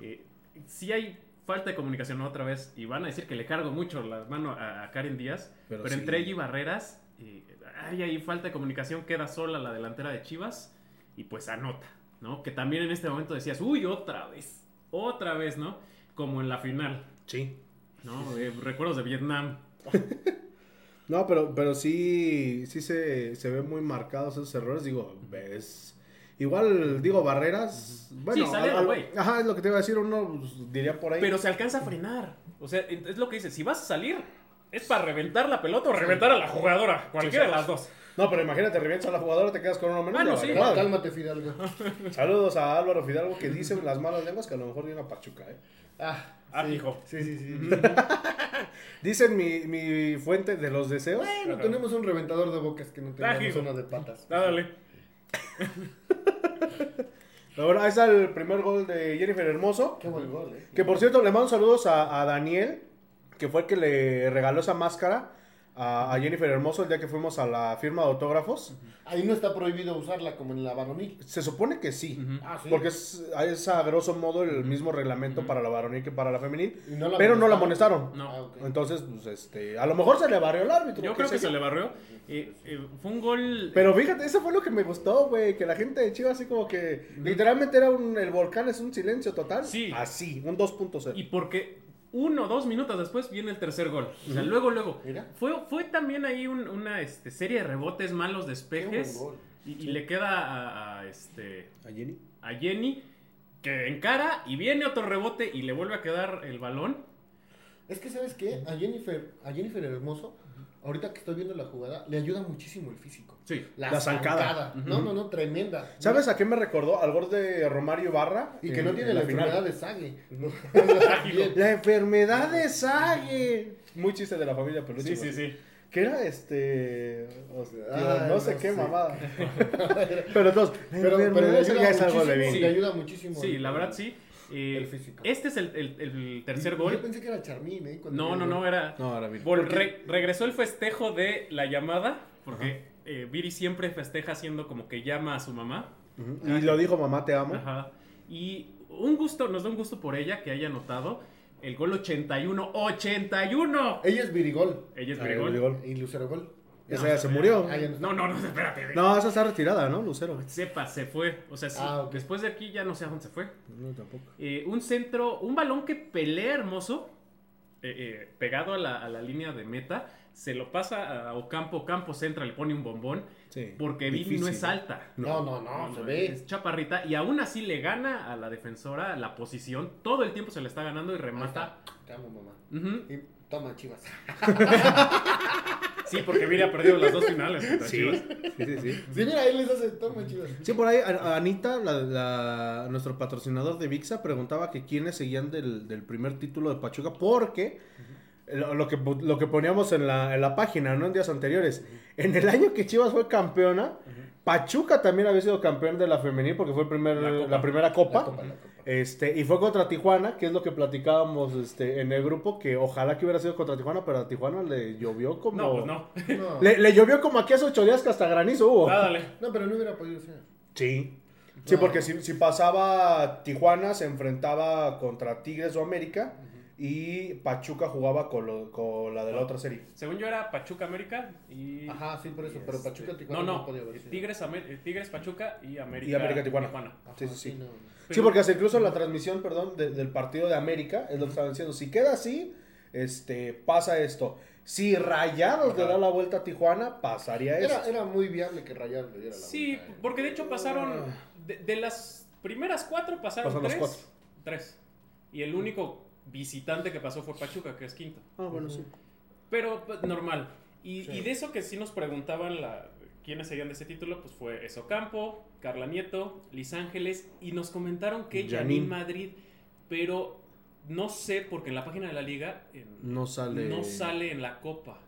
Eh, sí hay falta de comunicación otra vez y van a decir que le cargo mucho la mano a, a Karen Díaz. Pero Pero, sí. entre ella y Barreras, eh, hay ahí falta de comunicación. Queda sola la delantera de Chivas y pues anota, ¿no? Que también en este momento decías, uy, otra vez, otra vez, ¿no? Como en la final, Sí. ¿no? Eh, recuerdos de Vietnam. (laughs) No, pero, pero sí, sí se, se ven muy marcados esos errores. Digo, ves. Igual, digo, barreras. Bueno, Sí, salieron, al- ajá, es lo que te iba a decir. Uno pues, diría por ahí. Pero se alcanza a frenar. O sea, es lo que dice, si vas a salir, es para reventar la pelota o reventar a la jugadora. Cualquiera de las dos. No, pero imagínate, revientas a la jugadora, te quedas con uno menos. Bueno, ya sí. vale, madre. Cálmate, Fidalgo. (laughs) Saludos a Álvaro Fidalgo que dice las malas lenguas que a lo mejor viene a Pachuca, ¿eh? Ah, Ah, sí. hijo. Sí, sí, sí. (laughs) Dicen mi, mi fuente de los deseos. Bueno, Ajá. tenemos un reventador de bocas que no Ah, tenemos hijo. uno de patas. Ah, (laughs) dale. Ahora, ahí está el primer gol de Jennifer Hermoso. Qué buen gol, eh. Que por cierto, le mando saludos a, a Daniel, que fue el que le regaló esa máscara a, a Jennifer Hermoso el día que fuimos a la firma de autógrafos. Ahí no está prohibido usarla como en la varonil. Se supone que sí. Ah, sí. Porque es, es a grosso modo el mismo reglamento para la varonil que para la femenil. Y no la pero no la amonestaron. No. Ah. Entonces, pues este, a lo mejor se le barrió el árbitro. Yo creo que se le barrió. Eh, eh, fue un gol. Pero fíjate, eso fue lo que me gustó, güey. Que la gente de Chivas así como que literalmente era un, el volcán es un silencio total. Sí. Así, un 2.0. Y porque uno o dos minutos después viene el tercer gol. O sea, luego, luego. Mira. Fue, fue también ahí un- una este, serie de rebotes malos, despejes. Y, y le queda a, a, este, ¿A Jenny? a Jenny que encara y viene otro rebote y le vuelve a quedar el balón. Es que, ¿sabes qué? A Jennifer, a Jennifer Hermoso, ahorita que estoy viendo la jugada, le ayuda muchísimo el físico. Sí. La zancada. No, no, no, tremenda. ¿Sabes a qué me recordó? Al gol de Romario Barra. Y que en- no tiene en la, enfermedad de Sague. (laughs) No. La enfermedad de Sague. Muy chiste de la familia Peluche. Sí, sí, sí. Que era este. hostia, Ay, no sé no qué sé. mamada. (laughs) pero entonces. Pero, pero le, eso ayuda ya es algo de le ayuda muchísimo. Sí, el- la verdad sí. Eh, El físico. Este es el, el- el tercer Y- gol. Yo pensé que era Charmín, ¿eh? Cuando No, no, no, era. No, Vini. Vol- re- regresó el festejo de la llamada, porque eh, Viri siempre festeja haciendo como que llama a su mamá. Y lo dijo mamá, te amo. Ajá. Y un gusto, nos da un gusto por ella que haya anotado el gol 81. ¡81! Ella es Virigol. Ella es Ah, Virigol. Virigol. Y Lucero Gol. Esa ya se murió. No. No, no, no, espérate. No, esa está retirada, ¿no? Lucero. Sepa, se fue. O sea, sí, Ah, después de aquí ya no sé a dónde se fue. No, tampoco. Eh, un centro, un balón que pelea hermoso, eh, eh, pegado a la, a la línea de meta, se lo pasa a Ocampo, Campo centra, le pone un bombón, Sí. porque Vini no es alta. No, no, no, se ve. Es chaparrita y aún así le gana a la defensora la posición. Todo el tiempo se le está ganando y Ahí remata. Te amo, mamá. Ujú. Y Toma, chivas. Sí, porque Viri ha perdido las dos finales. contra Sí, Chivas. sí, sí, sí. Sí, mira, él les hace, toma, chivas. Sí, por ahí Anita, la, la- nuestro patrocinador de VIXA, preguntaba que quiénes seguían del, del primer título de Pachuca, porque lo, lo que, lo que poníamos en la, en la página, ¿no? En días anteriores. En el año que Chivas fue campeona, Pachuca también había sido campeón de la femenil porque fue el primer, La primera copa. La copa, la copa. Este, y fue contra Tijuana, que es lo que platicábamos este, en el grupo, que ojalá que hubiera sido contra Tijuana, pero a Tijuana le llovió como... No, pues no. No, Le, le llovió como aquí hace ocho días que hasta granizo hubo. Ah, dale. no, pero no hubiera podido ser. Sí. Sí, No. porque si, si pasaba Tijuana, se enfrentaba contra Tigres o América. Y Pachuca jugaba con, lo- con la de la otra serie. Según yo era Pachuca América y. Ajá, sí, por eso, pero este- Pachuca Tijuana No, no, no. podía haber sido. Tigres, Amer- eh, Tigres Pachuca y América, Y América Tijuana. Ajá, Sí, sí, sí. no. Sí, porque hasta incluso en la transmisión, perdón, de- del partido de América, es lo que estaban diciendo. Si queda así, este, pasa esto. Si Rayados le da la vuelta a Tijuana, pasaría eso. Era, era muy viable que Rayados le diera la Sí, vuelta, ¿eh? porque de hecho pasaron. De, de las primeras cuatro pasaron Pasaron los tres. cuatro. Tres. Y el único visitante que pasó fue Pachuca, que es quinto. Ah, bueno, sí. Pero pues, normal. Y, Sí. y de eso que sí nos preguntaban la, quiénes seguían de ese título, pues fue Campo, Carla Nieto, Liz Ángeles, y nos comentaron que Janine. Janine Madrid, pero no sé, porque en la página de la liga en- No sale. no sale en la copa.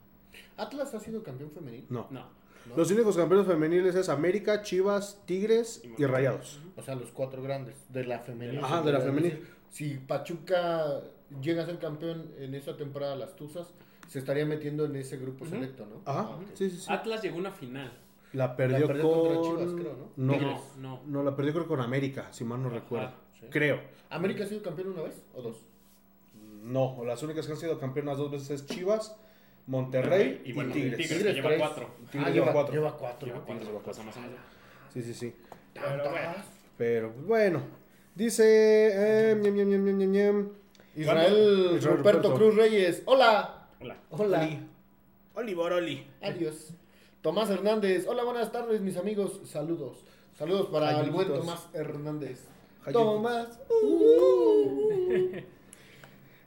¿Atlas ha sido campeón femenil? No. No. ¿no? Los únicos campeones femeniles es América, Chivas, Tigres y Rayados. O sea, los cuatro grandes de la femenil. Ajá, de la femenil. Si Pachuca llega a ser campeón en esa temporada, las Tuzas, se estaría metiendo en ese grupo selecto, ¿no? Ajá, Ah, sí, sí, sí. Atlas llegó a una final. La perdió, La perdió con... contra Chivas, creo, ¿no? No, No, no. no, la perdió creo con América, si mal no Ajá. recuerdo. Sí. Creo. ¿América ha sido campeón una vez o dos? No, las únicas que han sido campeonas dos veces es Chivas, Monterrey y, y bueno, Tigres. Tigres, Tigres lleva cuatro. Tigres Ah, lleva cuatro. Lleva cuatro. Lleva cuatro, lleva cuatro. pasamos allá. Sí, sí, sí. Bueno. Pero pues, bueno, dice... eh, ñam, ñam, ñam, ñam, ñam, ñam. Israel Ruperto. Cruz Reyes. Hola. Hola. Hola. Oli. Oli Boroli. Adiós. Tomás Hernández. Hola, buenas tardes, mis amigos. Saludos. Saludos para el buen. Tomás Hernández. Tomás. Uh. (laughs)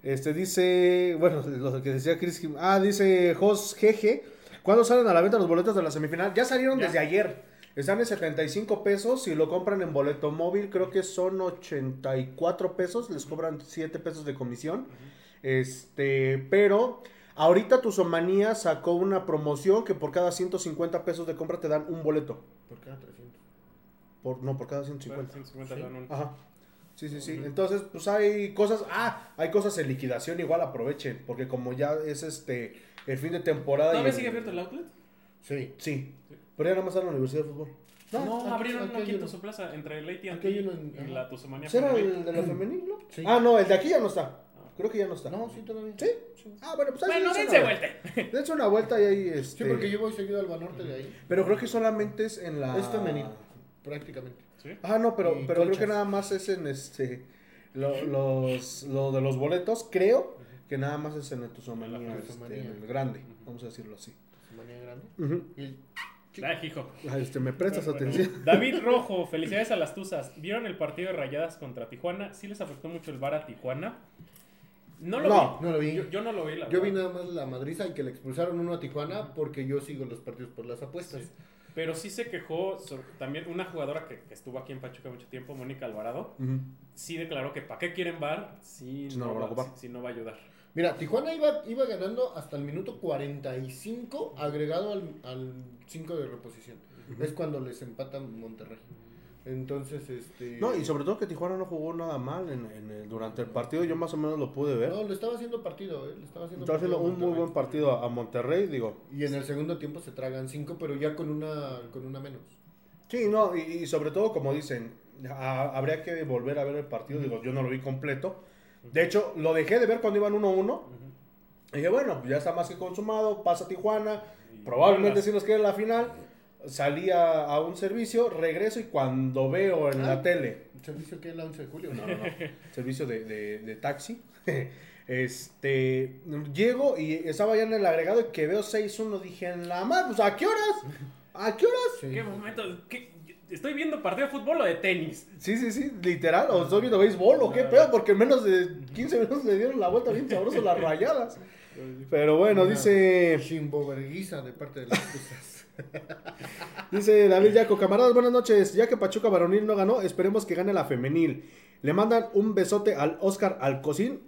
Este dice, bueno, lo que decía Chris, Kim- ah, dice Jos GG, ¿cuándo salen a la venta los boletos de la semifinal? Ya salieron Ya. desde ayer, están en 75 pesos, si lo compran en boleto móvil creo que son 84 pesos, les cobran 7 pesos de comisión, este, pero ahorita Tuzomanía sacó una promoción que por cada 150 pesos de compra te dan un boleto, ¿Por qué 300? por, no, por cada 150. 150 Sí. dan un- Ajá. Sí, sí, sí. Entonces, pues hay cosas. Ah, hay cosas en liquidación, igual aprovechen. Porque como ya es este el fin de temporada. y ¿Todavía el- sigue abierto el outlet? Sí. Sí. Pero ya nada más está en la Universidad de Fútbol. No, aquí- abrieron aquí uno aquí hay en tu plaza, entre el AT&T y la Tuzomanía ¿Será el de la femenil, no? Sí. Ah, no, el de aquí ya no está. Creo que ya no está. No, sí, todavía. ¿Sí? Ah, bueno, pues ahí Bueno, dense una vuelta. Dense una vuelta y ahí este. Sí, porque yo voy seguido al Banorte de ahí. Pero creo que solamente es en la. Es femenil, prácticamente. ¿Sí? Ah, no, pero, Y pero creo que nada más es en este. Lo, los, lo de los boletos, creo que nada más es en el Tuzomanía, En la este, Tuzomanía. en el grande, vamos a decirlo así. Manía grande. Ujú. Y Hijo. Este, ¿Me prestas Bueno, atención? David (laughs) Rojo, felicidades a las Tuzas. ¿Vieron el partido de Rayadas contra Tijuana? ¿Sí les afectó mucho el VAR a Tijuana? No lo No, vi. no lo vi. Yo, yo no lo vi, la Yo vi nada más la madriza y que le expulsaron uno a Tijuana porque yo sigo los partidos por las apuestas. Sí. Pero sí se quejó sobre- también una jugadora que, que estuvo aquí en Pachuca mucho tiempo, Mónica Alvarado. Sí declaró que ¿para qué quieren VAR si no va, si no va a ayudar? Mira, Tijuana iba, iba ganando hasta el minuto 45 agregado al, al 5 de reposición. Es cuando les empatan Monterrey. Entonces, este... No, y sobre todo que Tijuana no jugó nada mal en, en el- durante el partido. Yo más o menos lo pude ver. No, le estaba haciendo partido, ¿eh? Le estaba haciendo Estaba haciendo partido un muy buen partido a, a Monterrey, digo. Y en el segundo tiempo se tragan 5, pero ya con una, con una menos. Sí, no, y, y sobre todo, como dicen, a- habría que volver a ver el partido. Digo, yo no lo vi completo. De hecho, lo dejé de ver cuando iban 1-1. Y dije, bueno, pues ya está más que consumado, pasa Tijuana. Y Probablemente si nos quede la final. Salí a, a un servicio, regreso y cuando veo en la Ah. tele ¿El servicio que es la 11 de julio? No, no, no. (laughs) Servicio de, de- de taxi. (laughs) Este, llego y estaba ya en el agregado y que veo 6-1. Dije, en la madre, pues ¿a qué horas? ¿A qué horas? Sí. ¿Qué momento? ¿Qué? ¿Estoy viendo partido de fútbol o de tenis? Sí, sí, sí, literal. O estoy viendo béisbol o qué No, pedo, porque en menos de 15 minutos le dieron la vuelta bien sabroso las rayadas. Pero bueno, Una dice Chimboverguiza de parte de las Tuzas. (laughs) dice David Yaco, camaradas, buenas noches. Ya que Pachuca Varonil no ganó, esperemos que gane la femenil. Le mandan un besote al Oscar Alcocín.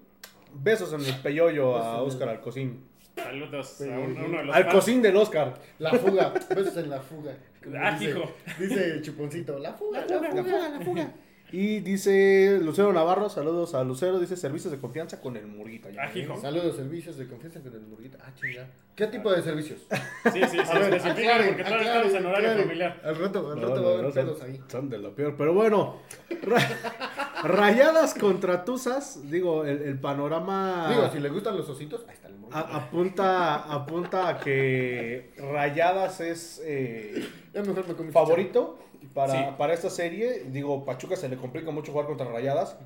Besos en el peyoyo a. Oscar Alcocín. Saludos a un- a uno de los Alcocín del Oscar. La fuga, (laughs) besos en la fuga. Ah, dice, hijo. Dice Chuponcito, la fuga, la fuga, la fuga. Y dice Lucero Navarro, saludos a Lucero, dice servicios de confianza con el Murguita. Ah, hijo. Saludos, servicios de confianza con el Murguita. Ah, chinga. ¿Qué tipo de servicios? Sí, sí, sí, A ver, especifica aclaren, porque todavía aclaren, estamos en horario aclaren. familiar. Al rato, al No, rato no, va a no, haber son- pedos ahí. Son de lo peor. Pero bueno, ra- rayadas contra Tuzas. Digo, el, el panorama Digo, si le gustan los ositos, ahí está el Murguita. a- apunta, apunta a que Rayadas es eh, Ya mejor me comí favorito para, Sí. para esta serie. Digo, Pachuca se le complica mucho jugar contra Rayadas.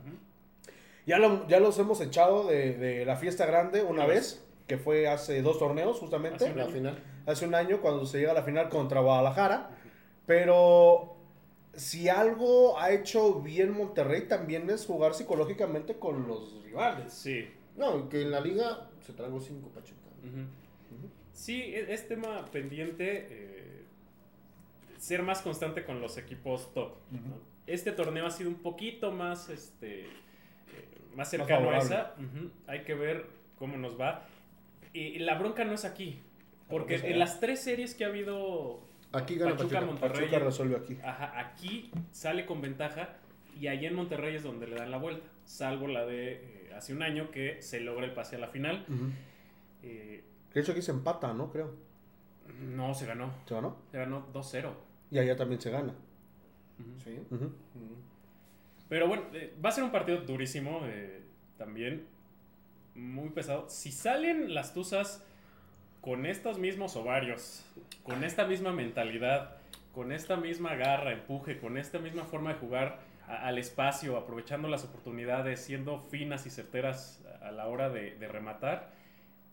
Ya, lo- ya los hemos echado de, de la fiesta grande una vez, que fue hace dos torneos justamente. Hace un La año. final. hace un año cuando se llega a la final contra Guadalajara. Pero si algo ha hecho bien Monterrey también es jugar psicológicamente con los rivales. Sí. No, que en la liga se tragó cinco Pachuca. Sí, e- es tema pendiente eh, ser más constante con los equipos top. ¿no? Este torneo ha sido un poquito más, este, eh, más cercano a esa. Hay que ver cómo nos va. Y la bronca no es aquí. Porque en las tres series que ha habido Aquí gana Pachuca, Pachuca. Monterrey. Pachuca resuelve aquí. Ajá, aquí sale con ventaja y allá en Monterrey es donde le dan la vuelta. Salvo la de eh, hace un año que se logra el pase a la final. Eh, De hecho aquí se empata, ¿no? Creo. no, se ganó. ¿Se ganó? Se ganó 2-0. Y allá también se gana. Sí. Pero bueno, eh, va a ser un partido durísimo eh, también. Muy pesado. Si salen las Tuzas con estos mismos ovarios, con esta misma mentalidad, con esta misma garra, empuje, con esta misma forma de jugar a- al espacio, aprovechando las oportunidades, siendo finas y certeras a la hora de, de rematar,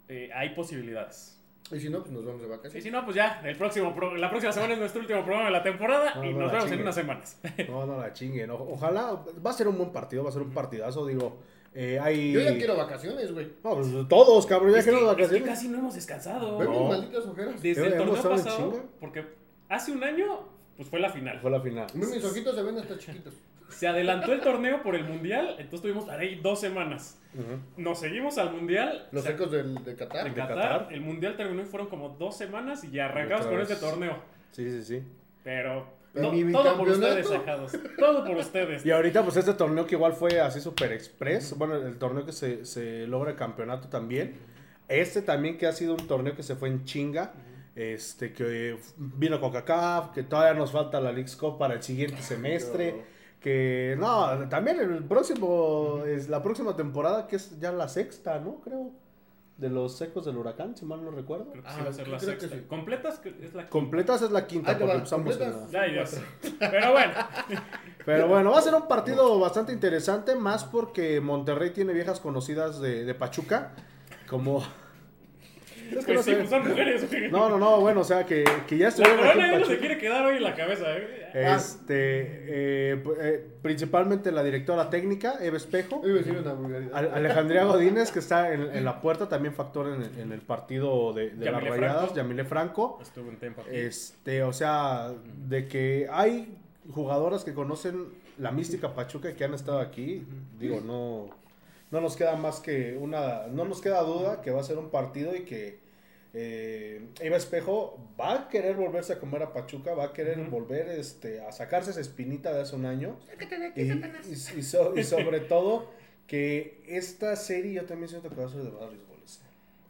eh, hay posibilidades. Y si no, pues nos vamos de Y vacaciones. si no, pues ya, el próximo pro- la próxima semana es nuestro último programa de la temporada No, y no nos vemos en unas semanas. (laughs) No, no la chinguen. Ojalá. Va a ser un buen partido, va a ser un partidazo. Digo, eh, hay. Yo ya quiero vacaciones, güey. No, pues todos, cabrón. Ya Es que, quiero es que vacaciones. casi no hemos descansado. No. malditas ojeras. Desde el torneo pasado, chinga. porque hace un año, pues fue la final. Fue la final. Mis ojitos se ven hasta chiquitos. Se adelantó el torneo por el mundial, entonces tuvimos ahí dos semanas. Nos seguimos al mundial. Los ecos del, de Qatar. de de Qatar. Qatar. El mundial terminó y fueron como dos semanas y ya arrancamos con este torneo. Sí, sí, sí. Pero no, mi todo por ustedes, ajados. Todo por ustedes. Y ahorita, pues este torneo que igual fue así super express. Bueno, el torneo que se, se logra el campeonato también. Este también que ha sido un torneo que se fue en chinga. Este, que vino con CACAF, que todavía nos falta la League's Cup para el siguiente semestre. Que no, también el próximo, es la próxima temporada, que es ya la sexta, ¿no? Creo. De los secos del huracán, si mal no recuerdo. Creo que sí Ah, va a ser la que sexta. sí. ¿Completas? Es la Completas es la quinta, porque empezamos en la- Ay, Dios. (laughs) Pero bueno. Pero bueno, va a ser un partido bastante interesante, más porque Monterrey tiene viejas conocidas de, de Pachuca, como... Es que Pues no sí, sé. pues son mujeres. güey. No, no, no, bueno, o sea, que, que ya La estuvieron aquí corona en ya no se quiere quedar hoy en la cabeza. ¿eh? Este, eh, p- eh, principalmente la directora técnica, Eva Espejo, Iba a decir una vulgaridad. Al- Alejandría Godínez, que está en, en la puerta, también factor en, el- en el partido de, de las Yamile rayadas, Franco. Yamile Franco. Estuvo en. Este, o sea, de que hay jugadoras que conocen la mística Pachuca y que han estado aquí, digo, no, no nos queda más que una, no nos queda duda que va a ser un partido y que eh, Eva Espejo va a querer volverse a comer a Pachuca, va a querer volver este, a sacarse esa espinita de hace un año. Y, y- y so- y sobre (laughs) todo que esta serie yo también siento que va a ser de varios goles.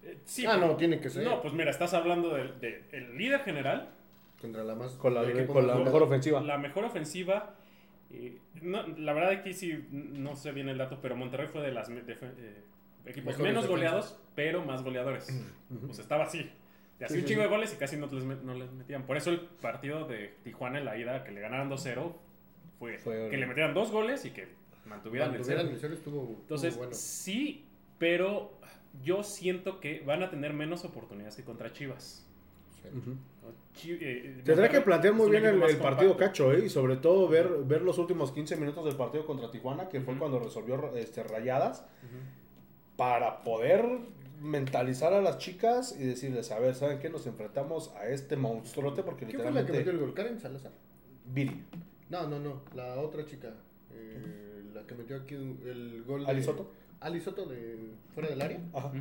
Eh, sí, Ah, pero- no, tiene que ser. No, pues mira, estás hablando del de, el líder general, Contra la más. Con la, con la mejor ofensiva. la mejor ofensiva. Eh, no, la verdad aquí sí no sé bien el dato, pero Monterrey fue de las de- eh, equipos Mejores menos defensas. goleados, pero más goleadores. Pues estaba así. Y hacía Sí, un chingo sí. de goles y casi no les, no les metían. Por eso el partido de Tijuana en la ida, que le ganaron 2-0, fue, Fue- que le metieran dos goles y que mantuvieran el Mantuvieran cero. el cero estuvo, estuvo Entonces, bueno. sí, pero yo siento que van a tener menos oportunidades que contra Chivas. Sí. Ujú. Chi- eh, Tendrá que plantear muy bien el, partido compacto. cacho, ¿eh? Y sobre todo ver, ver los últimos 15 minutos del partido contra Tijuana, que fue cuando resolvió este, rayadas, para poder mentalizar a las chicas y decirles, a ver, ¿saben qué? Nos enfrentamos a este monstruote porque ¿Quién fue la que metió el gol? ¿Karen Salazar? Viri. No, no, no. La otra chica. eh, la que metió aquí el gol. de- ¿Ali Soto? Ali Soto de fuera del área. Ajá.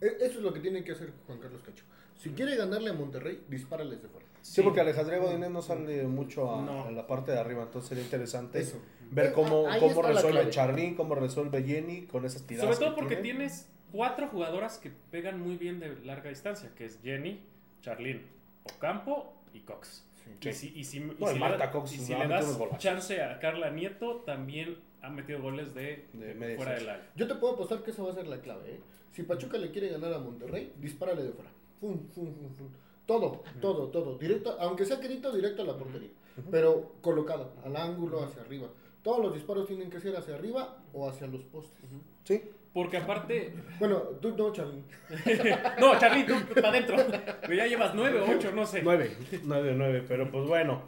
E- Eso es lo que tiene que hacer Juan Carlos Cacho. Si quiere ganarle a Monterrey, dispárales de fuera. Sí, porque Alejandro Godínez no sale mucho a, No. a la parte de arriba, entonces sería interesante Eso. ver Eh, cómo, ahí cómo resuelve. Charlín, cómo resuelve Jenny con esas tiradas. Sobre todo que porque tienes cuatro jugadoras que pegan muy bien de larga distancia, que es Jenny, Charlene, Ocampo y Cox. Sí. Y si, y si- y No, y si Marta le, Cox y si le das chance a Carla Nieto, también ha metido goles de, fuera del área. Yo te puedo apostar que esa va a ser la clave. ¿eh? Si Pachuca le quiere ganar a Monterrey, dispárale de fuera. Fum, fum, fum, fum. Todo, todo, todo. Directo, aunque sea querido, directo a la portería. Pero colocado, al ángulo, hacia arriba. Todos los disparos tienen que ser hacia arriba o hacia los postes. Sí, Porque aparte. Bueno, tú no, Charly. (laughs) No, Charly, tú para adentro. Pero ya llevas nueve o ocho, no sé. nueve, nueve, nueve, pero pues bueno.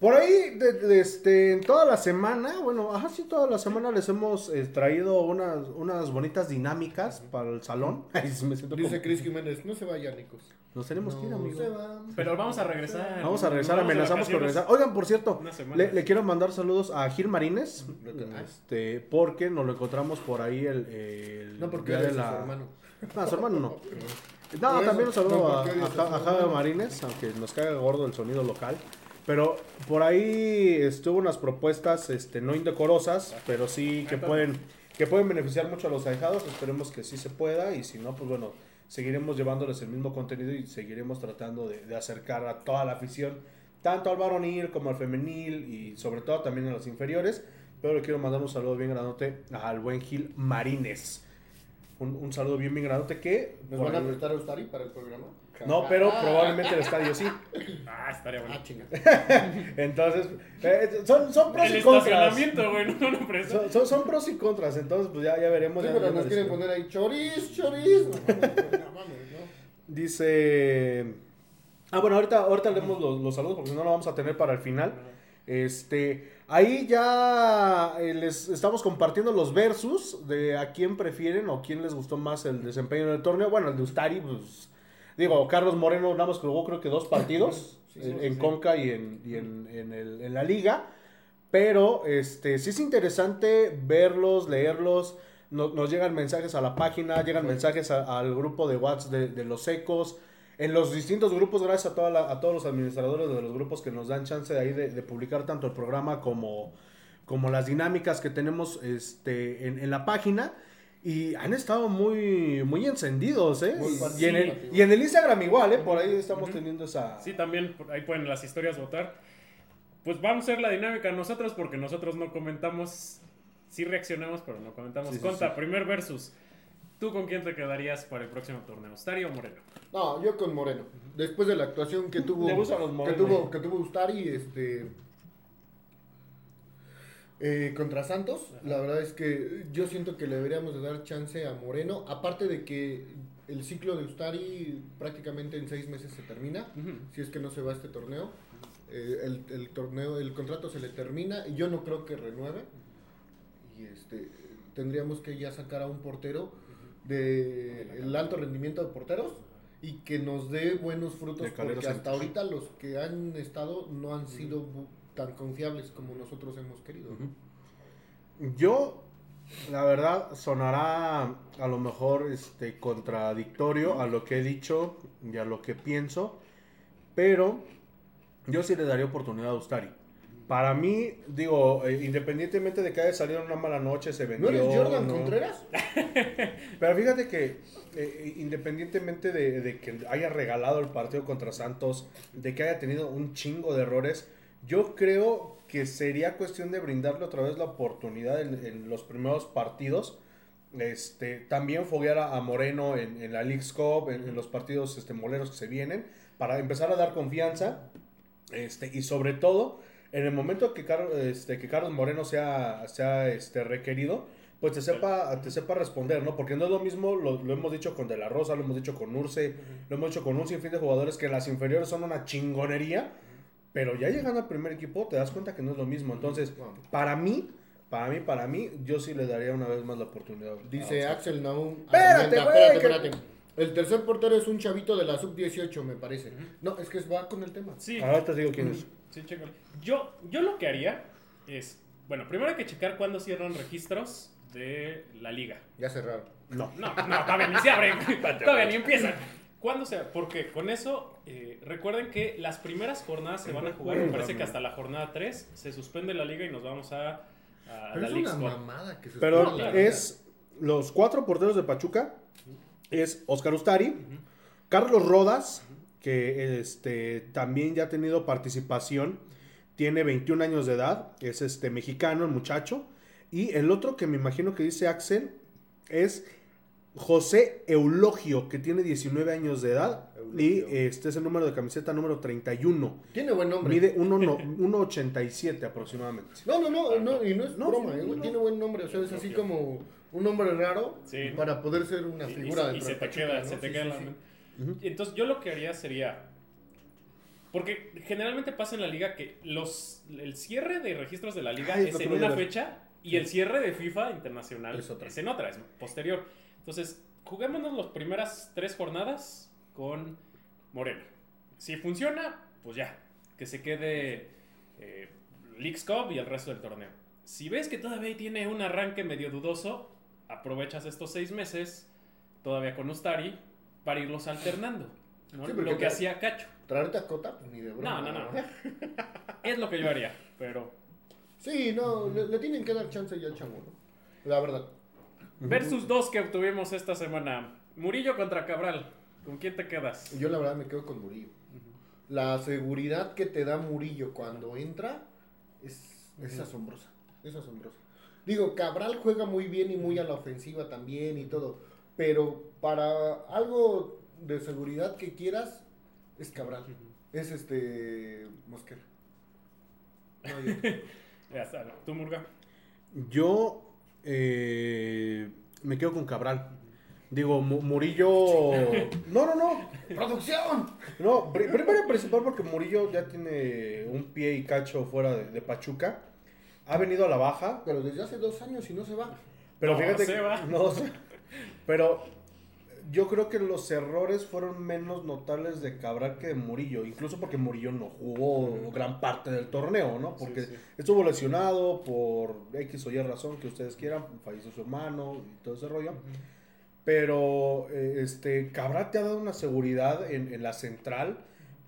Por ahí, de, de este, en toda la semana, bueno, ajá, sí, toda la semana les hemos eh, traído unas, unas bonitas dinámicas para el salón. (laughs) Ay, sí, me siento Dice como- Cris Jiménez, no se vaya, Nicos. Nos tenemos que ir, No amigo. se va. Pero vamos a regresar. Vamos a regresar, Vamos de amenazamos con vacaciones. regresar. Oigan, por cierto, Una semana. le, le quiero mandar saludos a Gil Marínez, Ah. este, porque nos lo encontramos por ahí el, el No porque día de eres la- su hermano. (laughs) No, su hermano no. (laughs) Por No, eso, también un saludo no, a, porque a, a su Ja- a Javi hermano. Marínez, aunque nos caiga gordo el sonido local. Pero por ahí estuvo unas propuestas este, no indecorosas, pero sí que pueden, que pueden beneficiar mucho a los ahijados. Esperemos que sí se pueda y si no, pues bueno, seguiremos llevándoles el mismo contenido y seguiremos tratando de, de acercar a toda la afición, tanto al varonil como al femenil y sobre todo también a los inferiores. Pero le quiero mandar un saludo bien granote al buen Gil Marínez. Un, un saludo bien, bien granote que... ¿Nos van a prestar a Ustari para el programa? No, pero probablemente el estadio sí. Ah, estaría bueno. Ah, chinga. (laughs) Entonces, eh, son, son pros El y contras. estacionamiento, güey, no, no, pero eso- Son, son- son pros y contras, entonces pues ya, ya veremos. Sí, ya pero nos quieren poner ahí. No no mames, ¿no? Dice... Ah, bueno, ahorita, ahorita leemos los, los saludos porque si no lo vamos a tener para el final. Este, ahí ya eh, les estamos compartiendo los versus de a quién prefieren o quién les gustó más el desempeño del torneo. Bueno, el de Ustari, pues, digo, Carlos Moreno nada más jugó creo que dos partidos (laughs) Sí, en, sí, en sí. Conca y, en, y en, en el- en la liga. Pero este, sí es interesante verlos, leerlos. No- nos llegan mensajes a la página, llegan mensajes a- al grupo de WhatsApp de, de los ecos. En los distintos grupos, gracias a, toda la- a todos los administradores de los grupos que nos dan chance de ahí de, de publicar tanto el programa como, como las dinámicas que tenemos este, en, en la página. Y han estado muy, muy encendidos, ¿eh? Muy y, en el, y en el Instagram igual, ¿eh? Por ahí estamos teniendo esa... Sí, también ahí pueden las historias votar. Pues vamos a hacer la dinámica nosotros porque nosotros no comentamos, sí reaccionamos, pero no comentamos. Sí, sí, Conta, sí. primer versus. ¿Tú con quién te quedarías para el próximo torneo? ¿Ustari o Moreno? No, yo con Moreno. Después de la actuación que tuvo. Le gustan los que tuvo, que tuvo Ustari, este. Eh, contra Santos, la verdad es que yo siento que le deberíamos de dar chance a Moreno, aparte de que el ciclo de Ustari prácticamente en seis meses se termina, si es que no se va este torneo, Eh, el, el torneo, el contrato se le termina y yo no creo que renueve. Y este tendríamos que ya sacar a un portero de el alto rendimiento de porteros y que nos dé buenos frutos De porque hasta ahorita los que han estado no han sido tan confiables como nosotros hemos querido. ¿no? Yo, la verdad, sonará a lo mejor este, contradictorio a lo que he dicho y a lo que pienso, pero yo sí le daría oportunidad a Ustari. Para mí, digo, eh, independientemente de que haya salido una mala noche, se ¿No vendió. eres Jordan ¿no? Contreras? (laughs) Pero fíjate que eh, independientemente de, de que haya regalado el partido contra Santos, de que haya tenido un chingo de errores, yo creo que sería cuestión de brindarle otra vez la oportunidad en, en los primeros partidos. Este, también foguear a, a Moreno en, en la League's Cup, en, en los partidos este, moleros que se vienen, para empezar a dar confianza. Este, y sobre todo, en el momento que, Car- este, que Carlos Moreno sea, sea este, requerido, pues te sepa, te sepa responder, ¿no? Porque no es lo mismo, lo, lo hemos dicho con De La Rosa, lo hemos dicho con Urce, lo hemos dicho con un sinfín de jugadores que las inferiores son una chingonería, pero ya llegando al primer equipo te das cuenta que no es lo mismo. Entonces, para mí, para mí, para mí, yo sí le daría una vez más la oportunidad. Dice a Oscar. Axel Naum. Espérate, espérate, que- espérate. El tercer portero es un chavito de la sub-18, me parece. No, es que va con el tema. Sí, Ahora te digo quién es. sí, chécale. Yo, yo lo que haría es, bueno, primero hay que checar cuándo cierran registros de la liga. Ya cerraron. No. No, no, todavía ni se abren, (laughs) todavía ni empiezan. ¿Cuándo sea? Porque con eso, eh, recuerden que las primeras jornadas se van a jugar, me parece que hasta la jornada 3 se suspende la liga y nos vamos a, a Pero la es League una mamada que se espera la liga. es los cuatro porteros de Pachuca. Es Oscar Ustari, Carlos Rodas, que este, también ya ha tenido participación. Tiene 21 años de edad. Es este mexicano, el muchacho. Y el otro que me imagino que dice Axel es José Eulogio, que tiene 19 años de edad. Eulogio. Y este es el número de camiseta número 31. Tiene buen nombre. Mide 1 no- (laughs) 1,87 aproximadamente. No, no, no, no, y no es No, broma, sí, eh, no, tiene buen nombre, o sea, es así como un nombre raro Sí. para poder ser una Y- y, figura de y se te queda, se te queda en la mente. Entonces yo lo que haría sería, porque generalmente pasa en la liga que los el cierre de registros de la liga Ay, es en una fecha y el cierre de FIFA internacional Es otra. es en otra, es posterior. Entonces juguémonos las primeras tres jornadas con Moreno. Si funciona, pues ya, que se quede eh, Leagues Cup y el resto del torneo. Si ves que todavía tiene un arranque medio dudoso, aprovechas estos seis meses todavía con Ustari para irlos alternando. ¿no? Sí, Lo que hacía Cacho. Traerte a Cota, pues ni de broma. No, no, no. (laughs) Es lo que yo haría, pero... Sí, no, le, le tienen que dar chance ya al chamo, ¿no? La verdad. Versus dos que obtuvimos esta semana. Murillo contra Cabral. ¿Con quién te quedas? Yo la verdad me quedo con Murillo. La seguridad que te da Murillo cuando entra es, es asombrosa. Es asombrosa. Digo, Cabral juega muy bien y muy a la ofensiva también y todo. Pero para algo de seguridad que quieras, es Cabral. Es este. Mosquera. No, (laughs) yo- Ya está. ¿Tú, Murga? Yo eh, me quedo con Cabral. Digo, Mu- Murillo. No, no, no. ¡Producción! No, pri- primero y principal porque Murillo ya tiene un pie y cacho fuera de, de Pachuca. Ha venido a la baja. Pero desde hace dos años y no se va. Pero No, fíjate. se que- va. no, se- pero yo creo que los errores fueron menos notables de Cabral que de Murillo. Incluso porque Murillo no jugó gran parte del torneo, ¿no? Porque Sí, sí. estuvo lesionado por X o Y razón que ustedes quieran. Falleció su hermano y todo ese rollo. Pero eh, este Cabral te ha dado una seguridad en, en la central.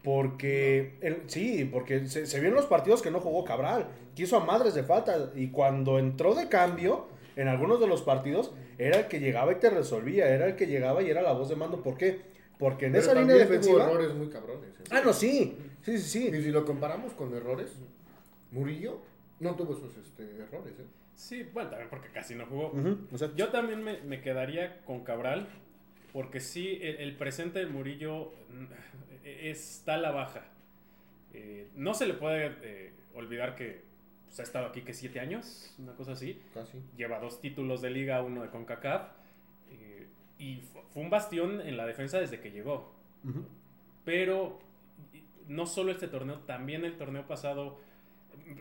Porque, el- sí, porque se, se vio en los partidos que no jugó Cabral. Quiso a madres de falta. Y cuando entró de cambio, en algunos de los partidos, era el que llegaba y te resolvía. Era el que llegaba y era la voz de mando. ¿Por qué? Porque en Pero esa línea defensiva. errores muy cabrones. ¿eh? Ah, no, sí. Sí, sí, Y sí. si lo comparamos con errores, Murillo no tuvo esos este, errores. ¿eh? Sí, bueno, también porque casi no jugó. Ujú, exacto. Yo también me, me quedaría con Cabral, porque sí, el, el presente de Murillo mm, está a la baja. Eh, no se le puede eh, olvidar que pues, ha estado aquí que siete años, una cosa así. Casi. Lleva dos títulos de liga, uno de CONCACAF. eh, y fu- fue un bastión en la defensa desde que llegó. Pero no solo este torneo, también el torneo pasado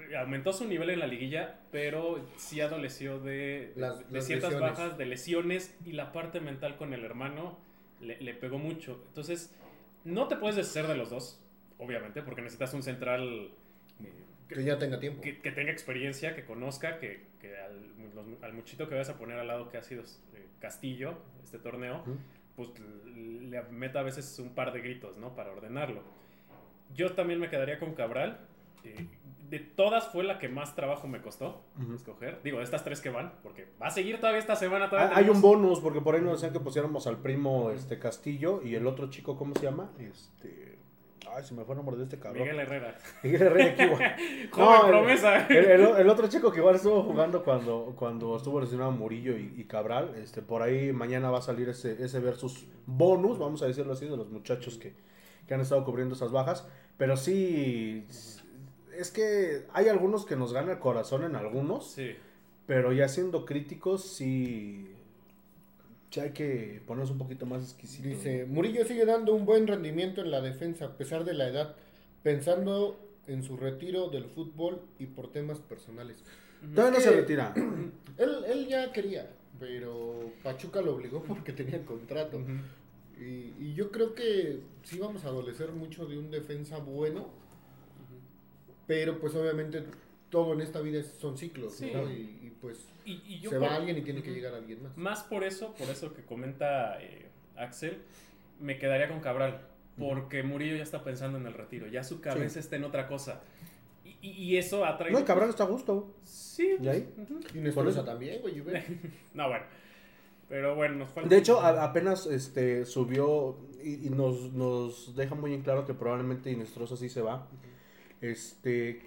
eh, aumentó su nivel en la liguilla, pero sí adoleció de, Las- de las ciertas lesiones. bajas, de lesiones y la parte mental con el hermano le, le pegó mucho. Entonces, no te puedes deshacer de los dos, obviamente, porque necesitas un central eh, Que ya tenga tiempo. que, que tenga experiencia, que conozca, que, que al, los- al muchito que vas a poner al lado que ha sido eh, Castillo, este torneo, Ujú. pues l- le meta a veces un par de gritos, ¿no? Para ordenarlo. Yo también me quedaría con Cabral. eh, de todas fue la que más trabajo me costó Ujú. escoger. Digo, de estas tres que van, porque va a seguir todavía esta semana. Todavía Ah, Hay un tenemos- bonus, porque por ahí nos decían que pusiéramos al primo este Castillo y el otro chico, ¿cómo se llama? Este. Ay, se me fue el nombre de este cabrón. Miguel Herrera. (laughs) Miguel Herrera aquí, güey. (laughs) Joven el- promesa. El, el- el otro chico que igual estuvo jugando cuando, cuando estuvo lesionado Murillo y, y Cabral, este, por ahí mañana va a salir ese, ese versus bonus, vamos a decirlo así, de los muchachos que, que han estado cubriendo esas bajas. Pero sí, es que hay algunos que nos gana el corazón en algunos, Sí. pero ya siendo críticos, sí, sí hay que ponernos un poquito más exquisitos. Dice, Murillo sigue dando un buen rendimiento en la defensa a pesar de la edad, pensando en su retiro del fútbol y por temas personales. Todavía no se retira. (clears throat) Él, él ya quería, pero Pachuca lo obligó porque tenía contrato. y, y yo creo que sí vamos a adolecer mucho de un defensa bueno, pero pues obviamente todo en esta vida son ciclos, Sí. ¿no? Y, y, pues Y, y yo se por- va alguien y tiene que llegar alguien más. Más por eso, por eso que comenta eh, Axel, me quedaría con Cabral. Porque Murillo ya está pensando en el retiro. Ya su cabeza está en otra cosa. Y, y- y eso ha traído. No, el cabrón está a gusto. Sí. ¿Y ahí? ujú. Y Nestrosa también, güey. y. (laughs) No, bueno. Pero bueno, nos falta. De hecho, a- apenas este subió y, y nos, nos deja muy en claro que probablemente Inestrosa sí se va. Este,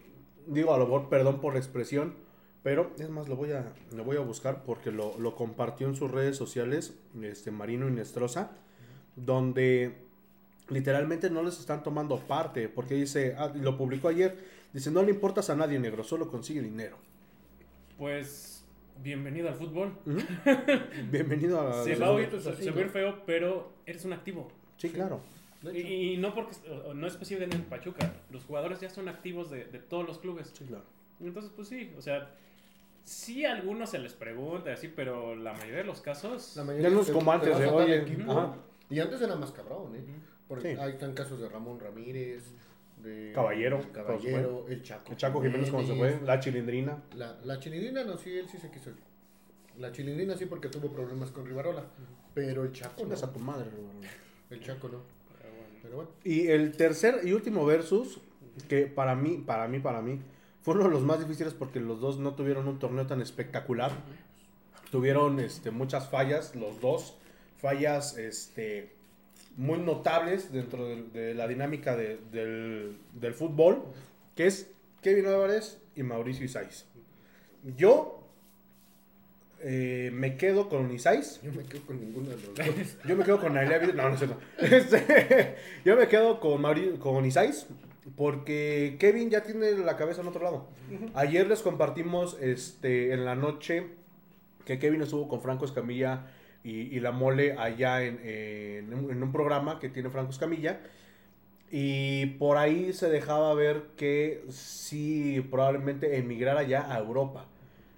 digo, a lo mejor, perdón por la expresión, pero es más, lo voy a, lo voy a buscar porque lo, lo compartió en sus redes sociales, este, Marino Inestrosa, donde literalmente no les están tomando parte, porque dice, ah, y lo publicó ayer, dice, no le importas a nadie negro, solo consigue dinero. Pues. Bienvenido al fútbol. (laughs) Bienvenido a... Se va a oír, pues, se, va a oír ¿no? feo, pero eres un activo. Sí, claro. Y, no porque no es posible en el Pachuca. Los jugadores ya son activos de, de todos los clubes. Sí, claro. Entonces, pues sí, o sea, sí a algunos se les pregunta así, pero la mayoría de los casos. La Ya mayoría no es como antes, de, equipo, ajá. Y antes era más cabrón, ¿eh? Porque Sí. ahí están casos de Ramón Ramírez, de Caballero, Caballero, el Chaco. El Chaco Jiménez, como se fue, la chilindrina. La, la chilindrina no, sí, él sí se quiso ir. La chilindrina sí porque tuvo problemas con Rivarola. Pero el Chaco no. A tu madre, Rubén. El Chaco no. Pero bueno. Pero bueno. Y el tercer y último versus, que para mí, para mí, para mí, fue uno de los más difíciles porque los dos no tuvieron un torneo tan espectacular. Tuvieron este, muchas fallas, los dos. Fallas este, muy notables dentro de, de la dinámica de- del, del fútbol, que es Kevin Álvarez y Mauricio Isais. Yo eh, me quedo con Isais. Yo me quedo con ninguno de los (laughs) dos. Yo me quedo con Nailea. No, no es cierto. (laughs) Este, (laughs) yo me quedo con, Mauri- con Isais. Porque Kevin ya tiene la cabeza en otro lado. Ayer les compartimos este, en la noche que Kevin estuvo con Franco Escamilla y, y la mole allá en, en un- en un programa que tiene Franco Escamilla. Y por ahí se dejaba ver que sí probablemente emigrara ya a Europa.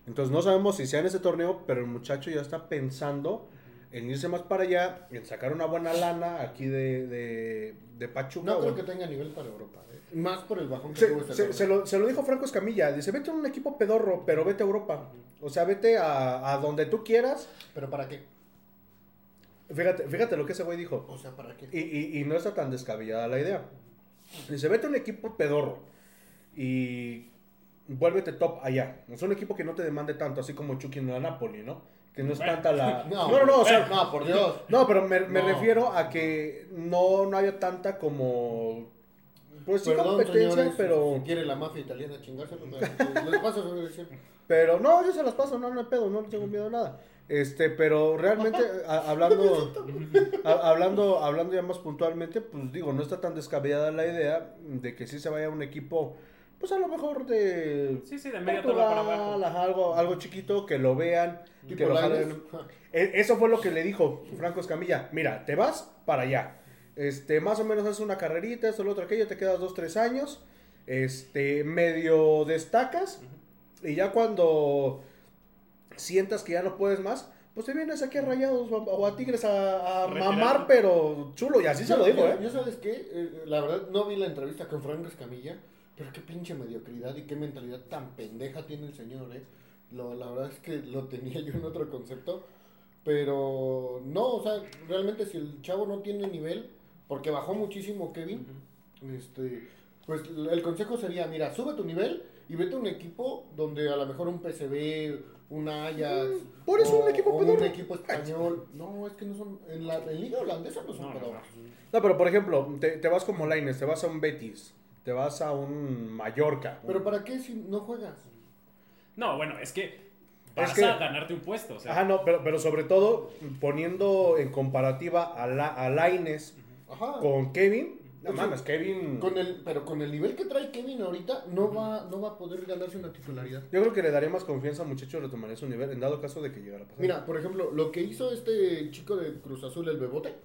Entonces no sabemos si sea en ese torneo, pero el muchacho ya está pensando en irse más para allá, en sacar una buena lana aquí de, de, de Pachuca. No creo o- que tenga nivel para Europa. ¿eh? Más por el bajón que se, tuvo este se lo, se lo dijo Franco Escamilla, dice, vete a un equipo pedorro, pero vete a Europa. O sea, vete a, a donde tú quieras. ¿Pero para qué? Fíjate, fíjate lo que ese güey dijo. O sea, ¿para qué? Y, y- y no está tan descabellada la idea. Dice, vete a un equipo pedorro y vuélvete top allá. Es un equipo que no te demande tanto, así como Chucky en la Napoli, ¿no? Que no es Bueno. tanta la... (laughs) No, No, no, no, o sea... no, por Dios. No, pero me, me No. refiero a que no, no haya tanta como... Pues sí, Perdón, competencia, señores, pero... si quiere la mafia italiana chingárselo, paso dirección. Pero no, yo se las paso, no, no hay pedo, no tengo miedo a nada. Este, pero realmente, a- hablando, a- hablando, hablando ya más puntualmente, pues digo, no está tan descabellada la idea de que sí se vaya un equipo, pues a lo mejor de Sí, sí, de media tabla para abajo. algo, algo chiquito, que lo vean, que lo jalen. E- Eso fue lo que le dijo Franco Escamilla. Mira, te vas para allá. Este, más o menos haces una carrerita, esto, lo otro, aquello, te quedas dos, tres años. Este, medio destacas. Y ya cuando sientas que ya no puedes más, pues te vienes aquí a Rayados o a, o a Tigres a, mamar, pero chulo. Y así se lo digo, Yo- ¿eh? Yo sabes qué, Eh, la verdad no vi la entrevista con Franco Escamilla, pero qué pinche mediocridad y qué mentalidad tan pendeja tiene el señor, eh. Lo, la verdad es que lo tenía yo en otro concepto, pero no, o sea, realmente si el chavo no tiene nivel, porque bajó muchísimo Kevin, este, pues el consejo sería, mira, sube tu nivel y vete a un equipo donde a lo mejor un PCB, un Ajax, Mm, por eso un equipo o un pedorro. equipo español, no, es que no son, en la en liga holandesa no son No, no. No, pero por ejemplo, te, te vas como Laines, te vas a un Betis, te vas a un Mallorca. Pero ¿para qué si no juegas? No, bueno, es que vas que- a ganarte un puesto. O sea, Ajá, no, pero, pero sobre todo poniendo en comparativa a, la, a Lainez Ajá. con Kevin. No mames, Kevin. Con el, pero con el nivel que trae Kevin ahorita, no va, no va a poder ganarse una titularidad. Yo creo que le daría más confianza al muchacho de retomaría su nivel en dado caso de que llegara a pasar. Mira, por ejemplo, lo que hizo este chico de Cruz Azul, el Bebote.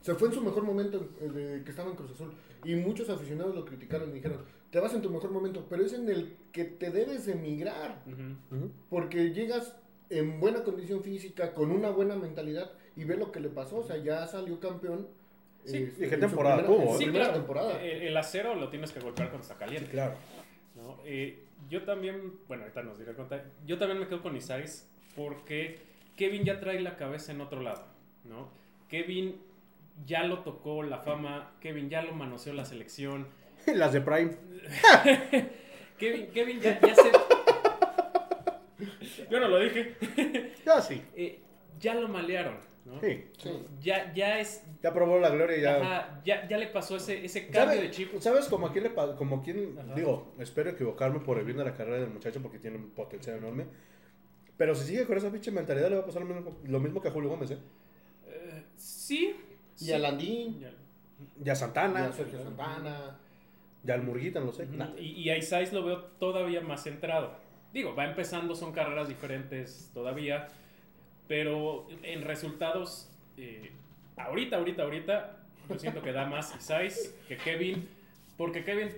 Se fue en su mejor momento eh, de que estaba en Cruz Azul. Y muchos aficionados lo criticaron y dijeron, te vas en tu mejor momento, pero es en el que te debes emigrar. Ujú. Ujú. Porque llegas en buena condición física, con una buena mentalidad, y ve lo que le pasó. O sea, ya salió campeón. Sí, este, ¿y qué temporada primera- tuvo? Sí, primera claro. temporada. El, el acero lo tienes que golpear cuando está caliente. claro. ¿no? Eh, yo también, bueno, ahorita nos diré cuenta. Yo también me quedo con Isais porque Kevin ya trae la cabeza en otro lado, ¿no? Kevin ya lo tocó la fama, Kevin ya lo manoseó la selección. (laughs) Las de Prime. (laughs) Kevin, Kevin ya, ya se. (laughs) Yo no lo dije. Ya sí. Eh, ya lo malearon, ¿no? Sí. Sí. Ya, ya es. Ya probó la gloria y ya. ajá, ya, ya le pasó ese, ese cambio ¿Sabe- de chip. ¿Sabes como a quién le como a quién, digo, espero equivocarme por el bien de la carrera del muchacho porque tiene un potencial enorme. Pero si sigue con esa pinche mentalidad le va a pasar lo mismo, lo mismo que a Julio Gómez, ¿eh? Eh, sí. Y sí. a Landín, y Santana, a Sergio Santana. ya al Murguita, no sé. Y, y a Isais lo veo todavía más centrado. Digo, va empezando, son carreras diferentes todavía, pero en resultados, eh, ahorita, ahorita, ahorita, yo siento que da más Isais que Kevin, porque Kevin,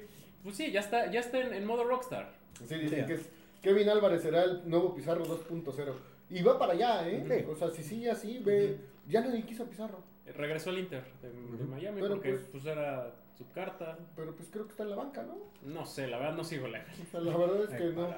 pues sí, ya está, ya está en, en modo rockstar. Sí, dicen Sí. que es Kevin Álvarez será el nuevo Pizarro 2.0. Y va para allá, ¿eh? Sí. O sea, si sigue así, ve. Ya nadie quiso a Pizarro. Regresó al Inter de, de Miami Pero porque pues- pues era su carta. Pero pues creo que está en la banca, ¿no? No sé, la verdad no sigo la. O sea, la verdad es que no.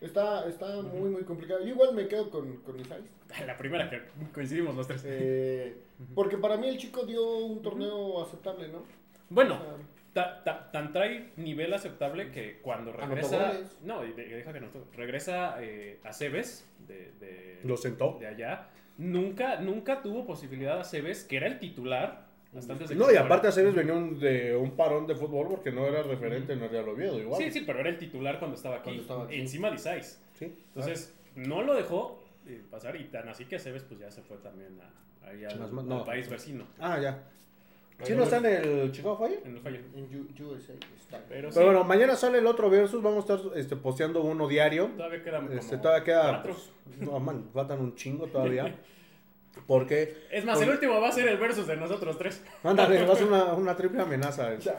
Está, está muy, muy complicado. Yo igual me quedo con, con Isais. La primera que coincidimos los tres. Eh, porque para mí el chico dio un torneo aceptable, ¿no? Bueno, O sea, Ta- ta- tan trae nivel aceptable que cuando regresa. No, deja que no. Regresa eh, a Cebes de, de, Lo sentó. de allá. Nunca, nunca tuvo posibilidad a Cebes, que era el titular. Antes de No, y aparte Aceves venía un- de un parón de fútbol porque no era referente en el Real Oviedo, igual. Sí, sí, pero era el titular cuando estaba aquí. Cuando estaba aquí. Encima de Isais. Sí. Entonces, no lo dejó eh, pasar. Y tan así que Cebes, pues ya se fue también a, ahí al, no. país vecino. Ah, ya. ¿Sí no está en el Chicago Fire? En el fallo. en U- USA está. Pero sí, Pero bueno, mañana sale el otro versus, vamos a estar este, posteando uno diario. todavía quedan como Este, todavía queda. cuatro. pues, no, man, faltan un chingo todavía. (laughs) Porque. Es más, el último va a ser el versus de nosotros tres. Ándale, va a ser una, (laughs) una triple amenaza este,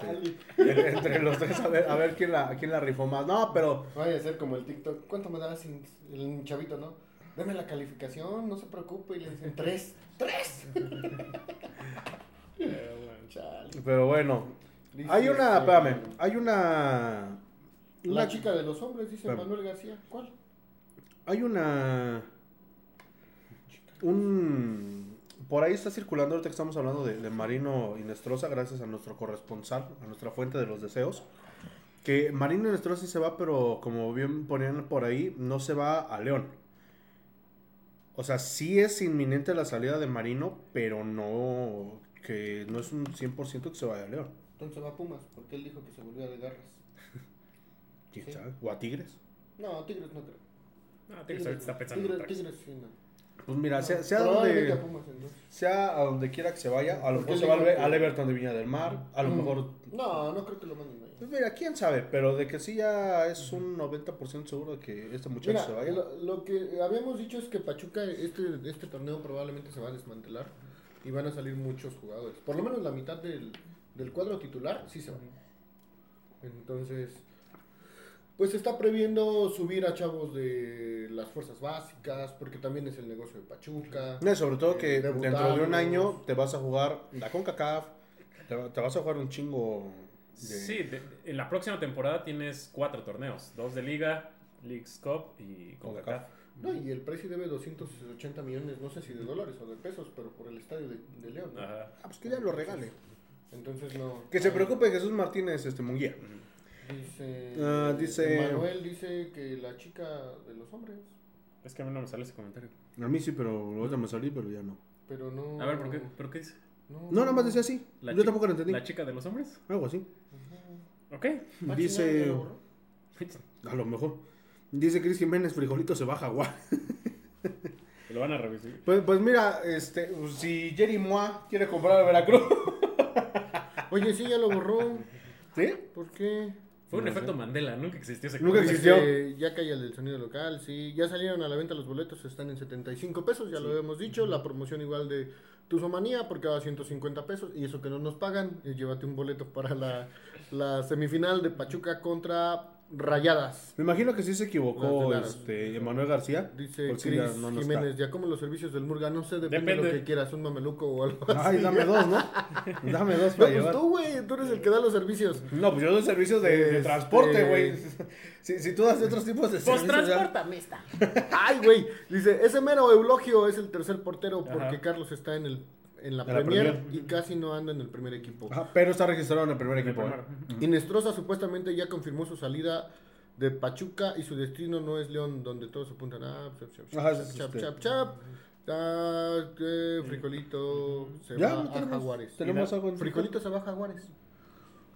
entre los tres a ver, a ver quién, la, quién la rifó más. No, pero. Vaya a ser como el TikTok. ¿Cuánto me das el chavito, no? Deme la calificación, no se preocupe. Y le dicen tres. ¡Tres! (laughs) Chale. Pero bueno. Hay una. Espérame. Hay una. La una chica de los hombres, dice Espérame. Manuel García. ¿Cuál? Hay una. Un. Por ahí está circulando, ahorita que estamos hablando de, de Marino Inestrosa, gracias a nuestro corresponsal, a nuestra fuente de los deseos. Que Marino Inestrosa sí se va, pero como bien ponían por ahí, no se va a León. O sea, sí es inminente la salida de Marino, pero no. Que no es un 100% que se vaya a León. Entonces va a Pumas, porque él dijo que se volvía de garras. (laughs) ¿Quién Sí. sabe? ¿O a Tigres? No, Tigres no creo. No, Tigres ahorita está pensando Tigres. Tigres sí, no. Pues mira, sea, sea donde. a Pumas, sea a donde quiera que se vaya, a lo mejor se va al, digo que- al Everton de Viña del Mar, a lo Mm. mejor, No, no creo que lo manden ahí. pues mira, quién sabe, pero de que sí ya es un 90% seguro de que este muchacho Mira, se vaya. lo, lo que habíamos dicho es que Pachuca, este, este torneo probablemente se va a desmantelar y van a salir muchos jugadores. Por lo menos la mitad del, del cuadro titular sí se va. Entonces, pues se está previendo subir a chavos de las fuerzas básicas, porque también es el negocio de Pachuca. No, sobre todo eh, que dentro de un año te vas a jugar la CONCACAF, te vas a jugar un chingo de... Sí, de- en la próxima temporada tienes cuatro torneos: dos de Liga, Leagues Cup y CONCACAF. No, y el precio debe 280 millones, no sé si de dólares o de pesos, pero por el estadio de, de León. ¿no? Ajá. Ah, pues que ya lo regale. Entonces no. Que se preocupe Jesús Martínez, este Munguía. Dice, Ah, dice- Manuel dice que la chica de los hombres, Es que a mí no me sale ese comentario. A mí sí, pero ahorita me salí, pero ya no. pero no. A ver, ¿por qué, ¿pero qué dice? No, No, nada más decía así. ¿La Yo tampoco lo entendí. ¿La chica de los hombres? Algo así. Ok. Ah, Dice... (laughs) A lo mejor. Dice Cris Jiménez, frijolito se va a Jaguar. Lo van a revisar. Pues, pues mira, este, si Jerry Moa quiere comprar a Veracruz. (laughs) Oye, sí, ya lo borró. ¿Sí? ¿Por qué? Fue un No efecto. Mandela, nunca existió ese Nunca existió. Este, ya cae el del sonido local, sí. Ya salieron a la venta los boletos, están en 75 pesos, ya lo habíamos dicho. La promoción igual de Tuzomanía por cada 150 pesos. Y eso que no nos pagan, eh, llévate un boleto para la, la semifinal de Pachuca contra Rayadas. Me imagino que sí se equivocó este, Emanuel García. Dice ya no, no está. Jiménez, ya como los servicios del Murga, no sé, depende, de lo que quieras, un mameluco o algo así. Ay, dame dos, ¿no? (laughs) Dame dos No, para pues llevar. tú, güey, tú eres el que da los servicios. No, pues yo doy servicios de, de Este- transporte, güey. (laughs) Si, si tú das otros tipos de Pues servicios. ya- transportame esta. (laughs) Ay, güey, dice, ese mero Eulogio es el tercer portero porque Ajá. Carlos está en el en la, En la Premier, Premier. y casi no anda en el primer equipo. Ajá, pero está registrado en el primer equipo. ¿eh? Inestrosa supuestamente ya confirmó su salida de Pachuca y su destino no es León, donde todos apuntan a chap, chap, chap, chap, chap, chap, chap. Ah, eh, Frijolito se Ya, va a tenemos, Jaguares. tenemos algo en Frijolito se va a Jaguares.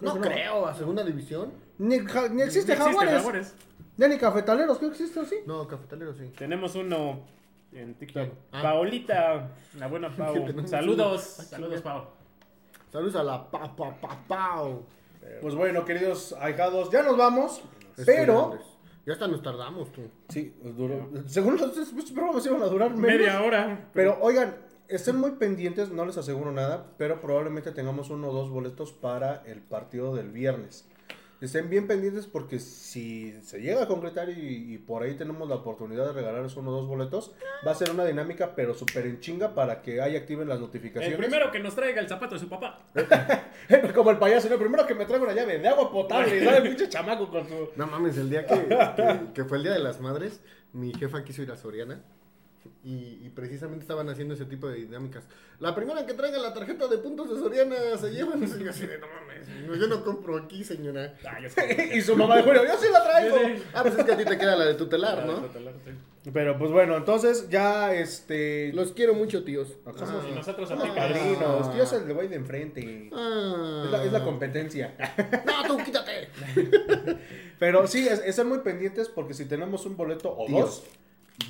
No creo, a segunda división. Ni, ja- ni existe No existe jaguares. Jaguares. Ya ni cafetaleros, creo que existe, ¿sí? No, cafetalero sí. Tenemos uno en TikTok. Ah. Paolita, la buena (laughs) Pau. Saludos, saludos. Pau. Saludos a la pa pa pa pau. Pues bueno, queridos ahijados, ya nos vamos. Pero. Ya hasta nos tardamos tú. sí, pues duró. Según los estos programas iban a durar menos. Media hora. Pero oigan, estén muy pendientes, no les aseguro nada, pero probablemente tengamos uno o dos boletos para el partido del viernes. Estén bien pendientes porque si se llega a concretar y, y por ahí tenemos la oportunidad de regalarles uno o dos boletos, va a ser una dinámica pero súper en chinga para que ahí activen las El notificaciones. primero que nos traiga el zapato de su papá. (laughs) Como el payaso, ¿no? el primero que me traiga una llave de agua potable sale el pinche chamaco con su... No mames, el día que, que- que fue el día de las madres, mi jefa quiso ir a Soriana y, y precisamente estaban haciendo ese tipo de dinámicas. La primera que traiga la tarjeta de puntos de Soriana se lleva. Y yo así de, no mames, no, yo no compro aquí, señora. Ah, yo (laughs) y su mamá de Julio, yo sí la traigo. Sí. Ah, pues es que a ti te queda la de tutelar, ¿no? Pero pues bueno, entonces ya este... Los quiero mucho, tíos. Somos- Y nosotros a Ah. ti, Padrinos, yo soy el güey de enfrente. Ah. Es la, es la competencia. (laughs) No, tú quítate. (laughs) Pero sí, es, es ser muy pendientes porque si tenemos un boleto o dos,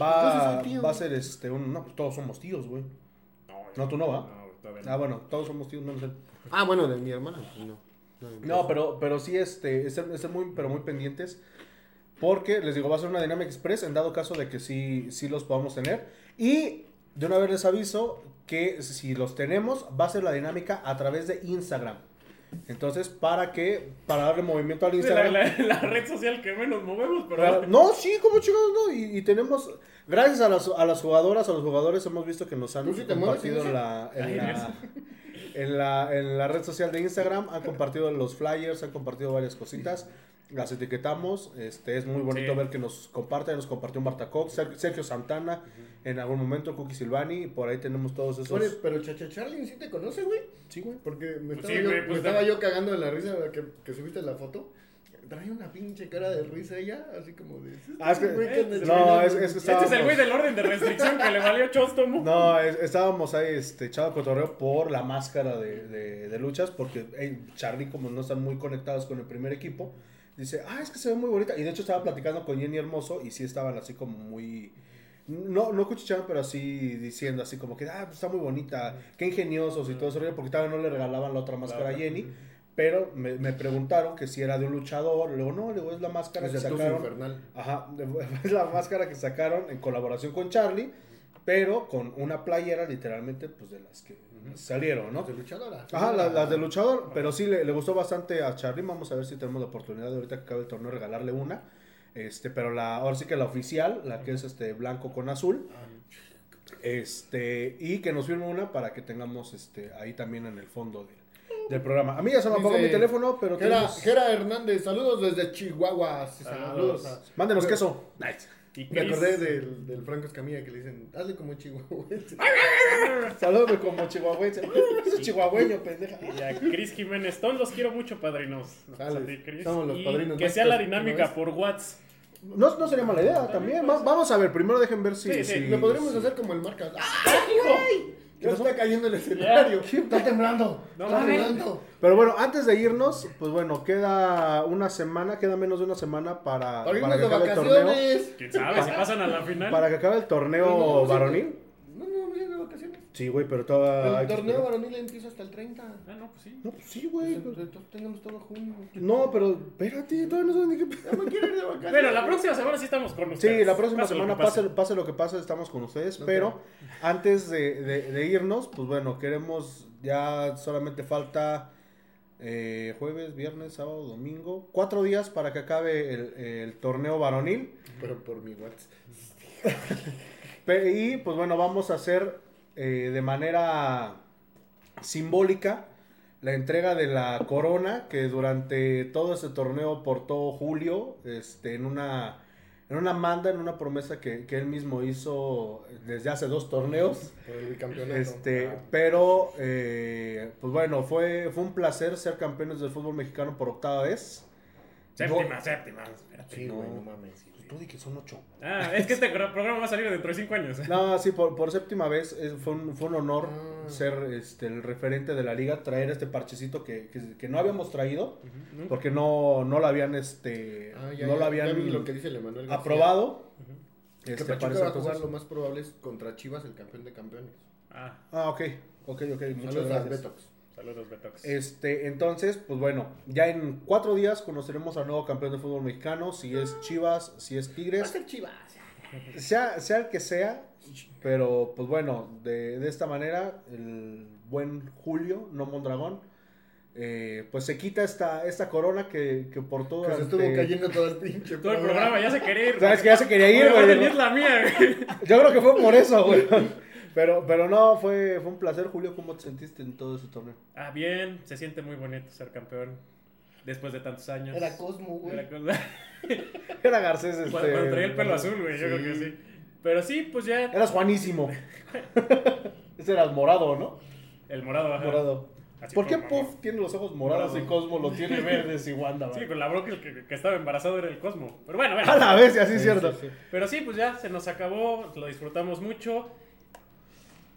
va, soy tío. va a ser este un. No, pues todos somos tíos, güey. No, tú no, ¿va? No, todavía no. Ah, bueno, todos somos tíos. Ah, bueno, de mi hermana, pues no. No, No, pero, pero sí, este, es ser, muy, pero muy pendientes. Porque les digo, va a ser una dinámica express en dado caso de que sí, sí los podamos tener. Y de una vez les aviso que si los tenemos, va a ser la dinámica a través de Instagram. Entonces, para que, para darle movimiento al la, Instagram. la- la red social que menos movemos, pero. Claro, No, sí, como chicos, no. Y, y tenemos, gracias a las, a las jugadoras, a los jugadores, hemos visto que nos han ¿Tú sí te mueves compartido en la, en, Ay, la, en, la, en la red social de Instagram, han compartido los flyers, han compartido varias cositas. Las etiquetamos, este es muy bonito Sí. ver que nos comparten, nos compartió Marta Cox, Ser- Sergio Santana, en algún momento Cookie Silvani, y por ahí tenemos todos esos. Oye, pero Chacha Charlie sí te conoce, güey. sí, güey. Porque me Pues estaba, sí, yo, güey, me pues estaba yo cagando de la risa que, que subiste la foto. Trae una pinche cara de risa ella, así como de. "¿Es Ah, es que- este no, chingando?" es- es que Este es estábamos- el güey del orden de restricción que le valió Chóstomo. No, es- estábamos ahí este, echado cotorreo por la máscara de, de- de luchas, porque hey, Charlie, como no están muy conectados con el primer equipo, dice, ah, es que se ve muy bonita. Y de hecho estaba platicando con Jenny Hermoso y sí estaban así como muy... No, no cuchicheaban, pero así diciendo, así como que, ah, pues está muy bonita, qué ingeniosos y todo eso, porque todavía no le regalaban la otra máscara a Jenny. Pero me, me preguntaron que si era de un luchador. Luego, no, luego es la máscara Es que sacaron. infernal. Ajá, (laughs) es la máscara que sacaron en colaboración con Charlie, pero con una playera literalmente, pues de las que salieron, ¿no? De luchadora. Ajá, la- las de luchador, pero sí le, le gustó bastante a Charlie. Vamos a ver si tenemos la oportunidad de ahorita que acabe el torneo regalarle una. Este, pero la, ahora sí que la oficial, la que es este blanco con azul. Este, y que nos firme una para que tengamos este ahí también en el fondo del, del programa. A mí ya se me apagó mi teléfono, pero Gera, tenemos- Gera Hernández, saludos desde Chihuahua. Sí, Saludos. Saludos. Mándenos queso. Y Me acordé del, del Franco Escamilla que le dicen, hazle como Chihuahua. (laughs) Saludos como chihuahuense. Es (laughs) chihuahueño, pendeja. Y a Chris Jiménez, todos los quiero mucho, padrinos. Sale. A ti, Chris. Somos los Y padrinos Que sea la mágicos, ¿no dinámica por WhatsApp. No, no sería mala idea también. Va- vamos a ver, primero dejen ver si. Sí, sí, si- Lo podríamos hacer como el marcas. ¡Ah, Ya está cayendo el escenario. (laughs) Está temblando. No está temblando. Pero bueno, antes de irnos, pues bueno, queda una semana, queda menos de una semana para, Para que acabe el torneo. ¿Quién sabe si pasan a la final? Para que acabe el torneo varonil. No, no, vamos a ir de vacaciones. Sí, güey, pero todavía... hay El torneo varonil empieza hasta el 30. Ah, no, pues sí. No, pues sí, güey. Entonces tenemos todo junio. No, pero espérate, todavía no sé ni qué... Ya me quiero ir de vacaciones. Bueno, la próxima semana sí estamos con ustedes. Sí, la próxima Pase semana pase. pase, pase lo que pase, estamos con ustedes. Pero antes de, de- de irnos, pues bueno, queremos, ya solamente falta eh, jueves, viernes, sábado, domingo, cuatro días para que acabe el, el torneo varonil. Pero por mi WhatsApp. Y pues bueno, vamos a hacer eh, de manera simbólica la entrega de la corona que durante todo ese torneo portó Julio este, en una en una manda, en una promesa que, que él mismo hizo desde hace dos torneos. Por el bicampeonato. Este, Ah. pero eh, pues bueno, fue, fue un placer ser campeones del fútbol mexicano por octava vez. Séptima, séptima. Espérate. Sí, no mames. Tú di que son ocho. Ah, es que este pro- programa va a salir dentro de cinco años. No, sí, por, por séptima vez fue un, fue un honor Ah. ser este, el referente de la liga, traer este parchecito que, que, que no habíamos traído, porque no, no lo habían, este, Ah, ya, no ya, lo habían lo que dice aprobado. Que Este, Pachuca parece va a jugar lo más probable es contra Chivas, el campeón de campeones. Ah, Ah, ok, ok, ok, muchas Saludos gracias. Saludos, Betox. Este, entonces, pues bueno, ya en cuatro días conoceremos al nuevo campeón de fútbol mexicano, si es Chivas, si es Va a Tigres, ser Chivas. sea, sea el que sea, pero pues bueno, de, de esta manera, el buen Julio, no Mondragón, eh, pues se quita esta, esta corona que, que por todo Que se estuvo cayendo todo el pinche Todo el programa ya se quería ir. Sabes que ya se quería ir, güey. Yo creo que fue por eso, güey. Pero, pero no, fue, fue un placer, Julio. ¿Cómo te sentiste en todo ese torneo? Ah, bien, se siente muy bonito ser campeón. Después de tantos años. Era Cosmo, güey. Era cosa- (laughs) Era Garcés, este. Cuando, cuando traía el pelo azul, güey, yo Sí. creo que sí. Pero sí, pues ya. Eras Juanísimo. (laughs) Ese era el morado, ¿no? El morado, ajá. Morado. Así ¿Por qué Puff tiene los ojos morados Morado. y Cosmo los tiene (laughs) verdes y Wanda? Sí, güey? con la bronca el que, que estaba embarazado era el Cosmo. Pero bueno, bueno. A la vez, así es Sí, cierto. sí, sí. Pero sí, pues ya se nos acabó, lo disfrutamos mucho.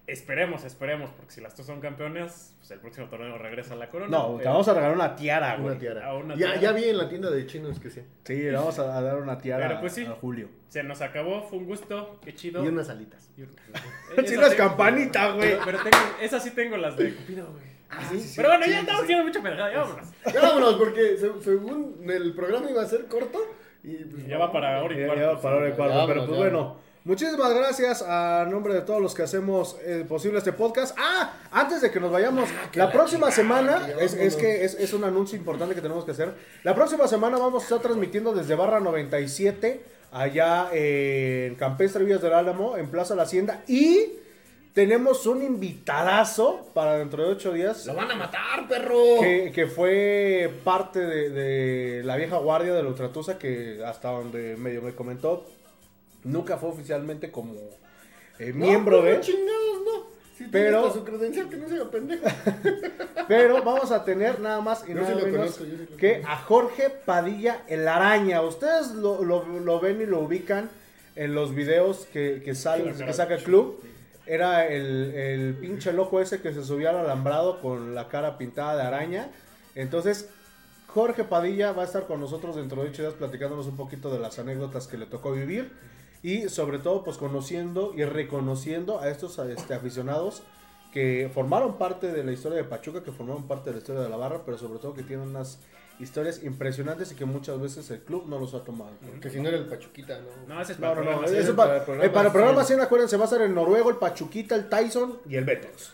Esperemos, esperemos, porque si las dos son campeonas, pues el próximo torneo regresa a la corona. No, te Pero- vamos a regalar una tiara, güey. Una tiara. A una ya, tiara. ya vi en la tienda de chinos que sí. Sí, le vamos a, dar una tiara Pero pues sí. a Julio. Se nos acabó, fue un gusto, qué chido. Y unas alitas. Y un- (laughs) Sí, las campanitas, güey. Pero, pero tengo, esas sí tengo las de Cupido, güey. Ah, sí, sí, Pero bueno, sí, ya sí, estamos sí. haciendo mucha pendejada, ya vámonos. (laughs) Ya vámonos, porque se- según el programa iba a ser corto. Y pues, Ya va para hora y Ya, cuarto. ya va para hora y cuarto, pero pues ya bueno. Muchísimas gracias a nombre de todos los que hacemos eh, posible este podcast. Ah, antes de que nos vayamos, la próxima semana, es, que es, es un anuncio importante que tenemos que hacer. La próxima semana vamos a estar transmitiendo desde Barra 97, allá en Campestre Villas del Álamo, en Plaza La Hacienda. Y tenemos un invitadazo para dentro de ocho días. ¡Lo van a matar, perro! Que, que fue parte de, de la vieja guardia de la Ultratusa, que hasta donde medio me comentó, nunca fue oficialmente como eh, No, miembro de. chingados, no. Si Pero- su credencial, que no sea pendejo. (laughs) Pero vamos a tener nada más y Yo nada sí lo menos conozco, sí que a Jorge Padilla el Araña. Ustedes lo, lo- lo ven y lo ubican en los videos que, que, sale- que saca el club. Era el, el pinche loco ese que se subía al alambrado con la cara pintada de araña. Entonces, Jorge Padilla va a estar con nosotros dentro de ocho días platicándonos un poquito de las anécdotas que le tocó vivir. Y sobre todo, pues conociendo y reconociendo a estos este, aficionados que formaron parte de la historia de Pachuca, que formaron parte de la historia de la barra, pero sobre todo que tienen unas historias impresionantes y que muchas veces el club no los ha tomado. Que si no era el Pachuquita, ¿no? No, ese es No, para no, no. eso ¿eh? pa- para el eh, programa, para el programa sí. 100, acuérdense, va a ser el Noruego, el Pachuquita, el Tyson y el Betox.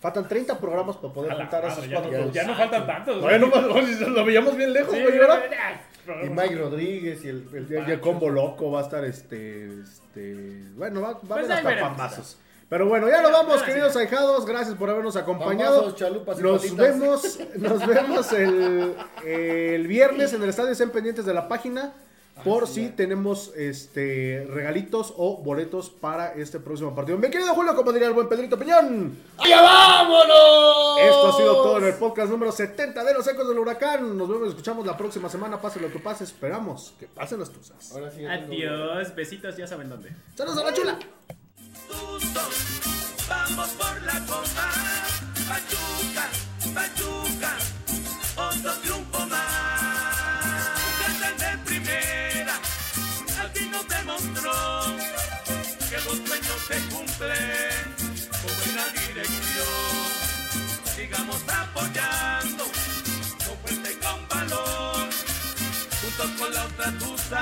Faltan 30 programas para poder juntar a esos ya, cuatro. no, clubs. ya no faltan tantos. Bueno, güey. pues, lo veíamos bien lejos, Sí, güey, ¿verdad? ya, Y Mike Rodríguez y el, el combo loco va a estar este. este bueno, va, va a Pues haber hasta veremos. pambazos. Pero bueno, ya nos vamos, queridos ahijados. Gracias por habernos acompañado. Pambazos, chalupas y Nos patitas. vemos, nos vemos el, (laughs) el viernes en el estadio. Estén pendientes de la página por si tenemos este regalitos o boletos para este próximo partido. Mi querido Julio, como diría el buen Pedrito Piñón. ¡Ya vámonos! Esto ha sido todo en el podcast número 70 de los Ecos del Huracán. Nos vemos y escuchamos la próxima semana. Pase lo que pase, esperamos que pasen las tuzas. Ahora sí. Adiós, besitos, ya saben dónde. ¡Saludos a la chula! Vamos por la copa. Con fuerte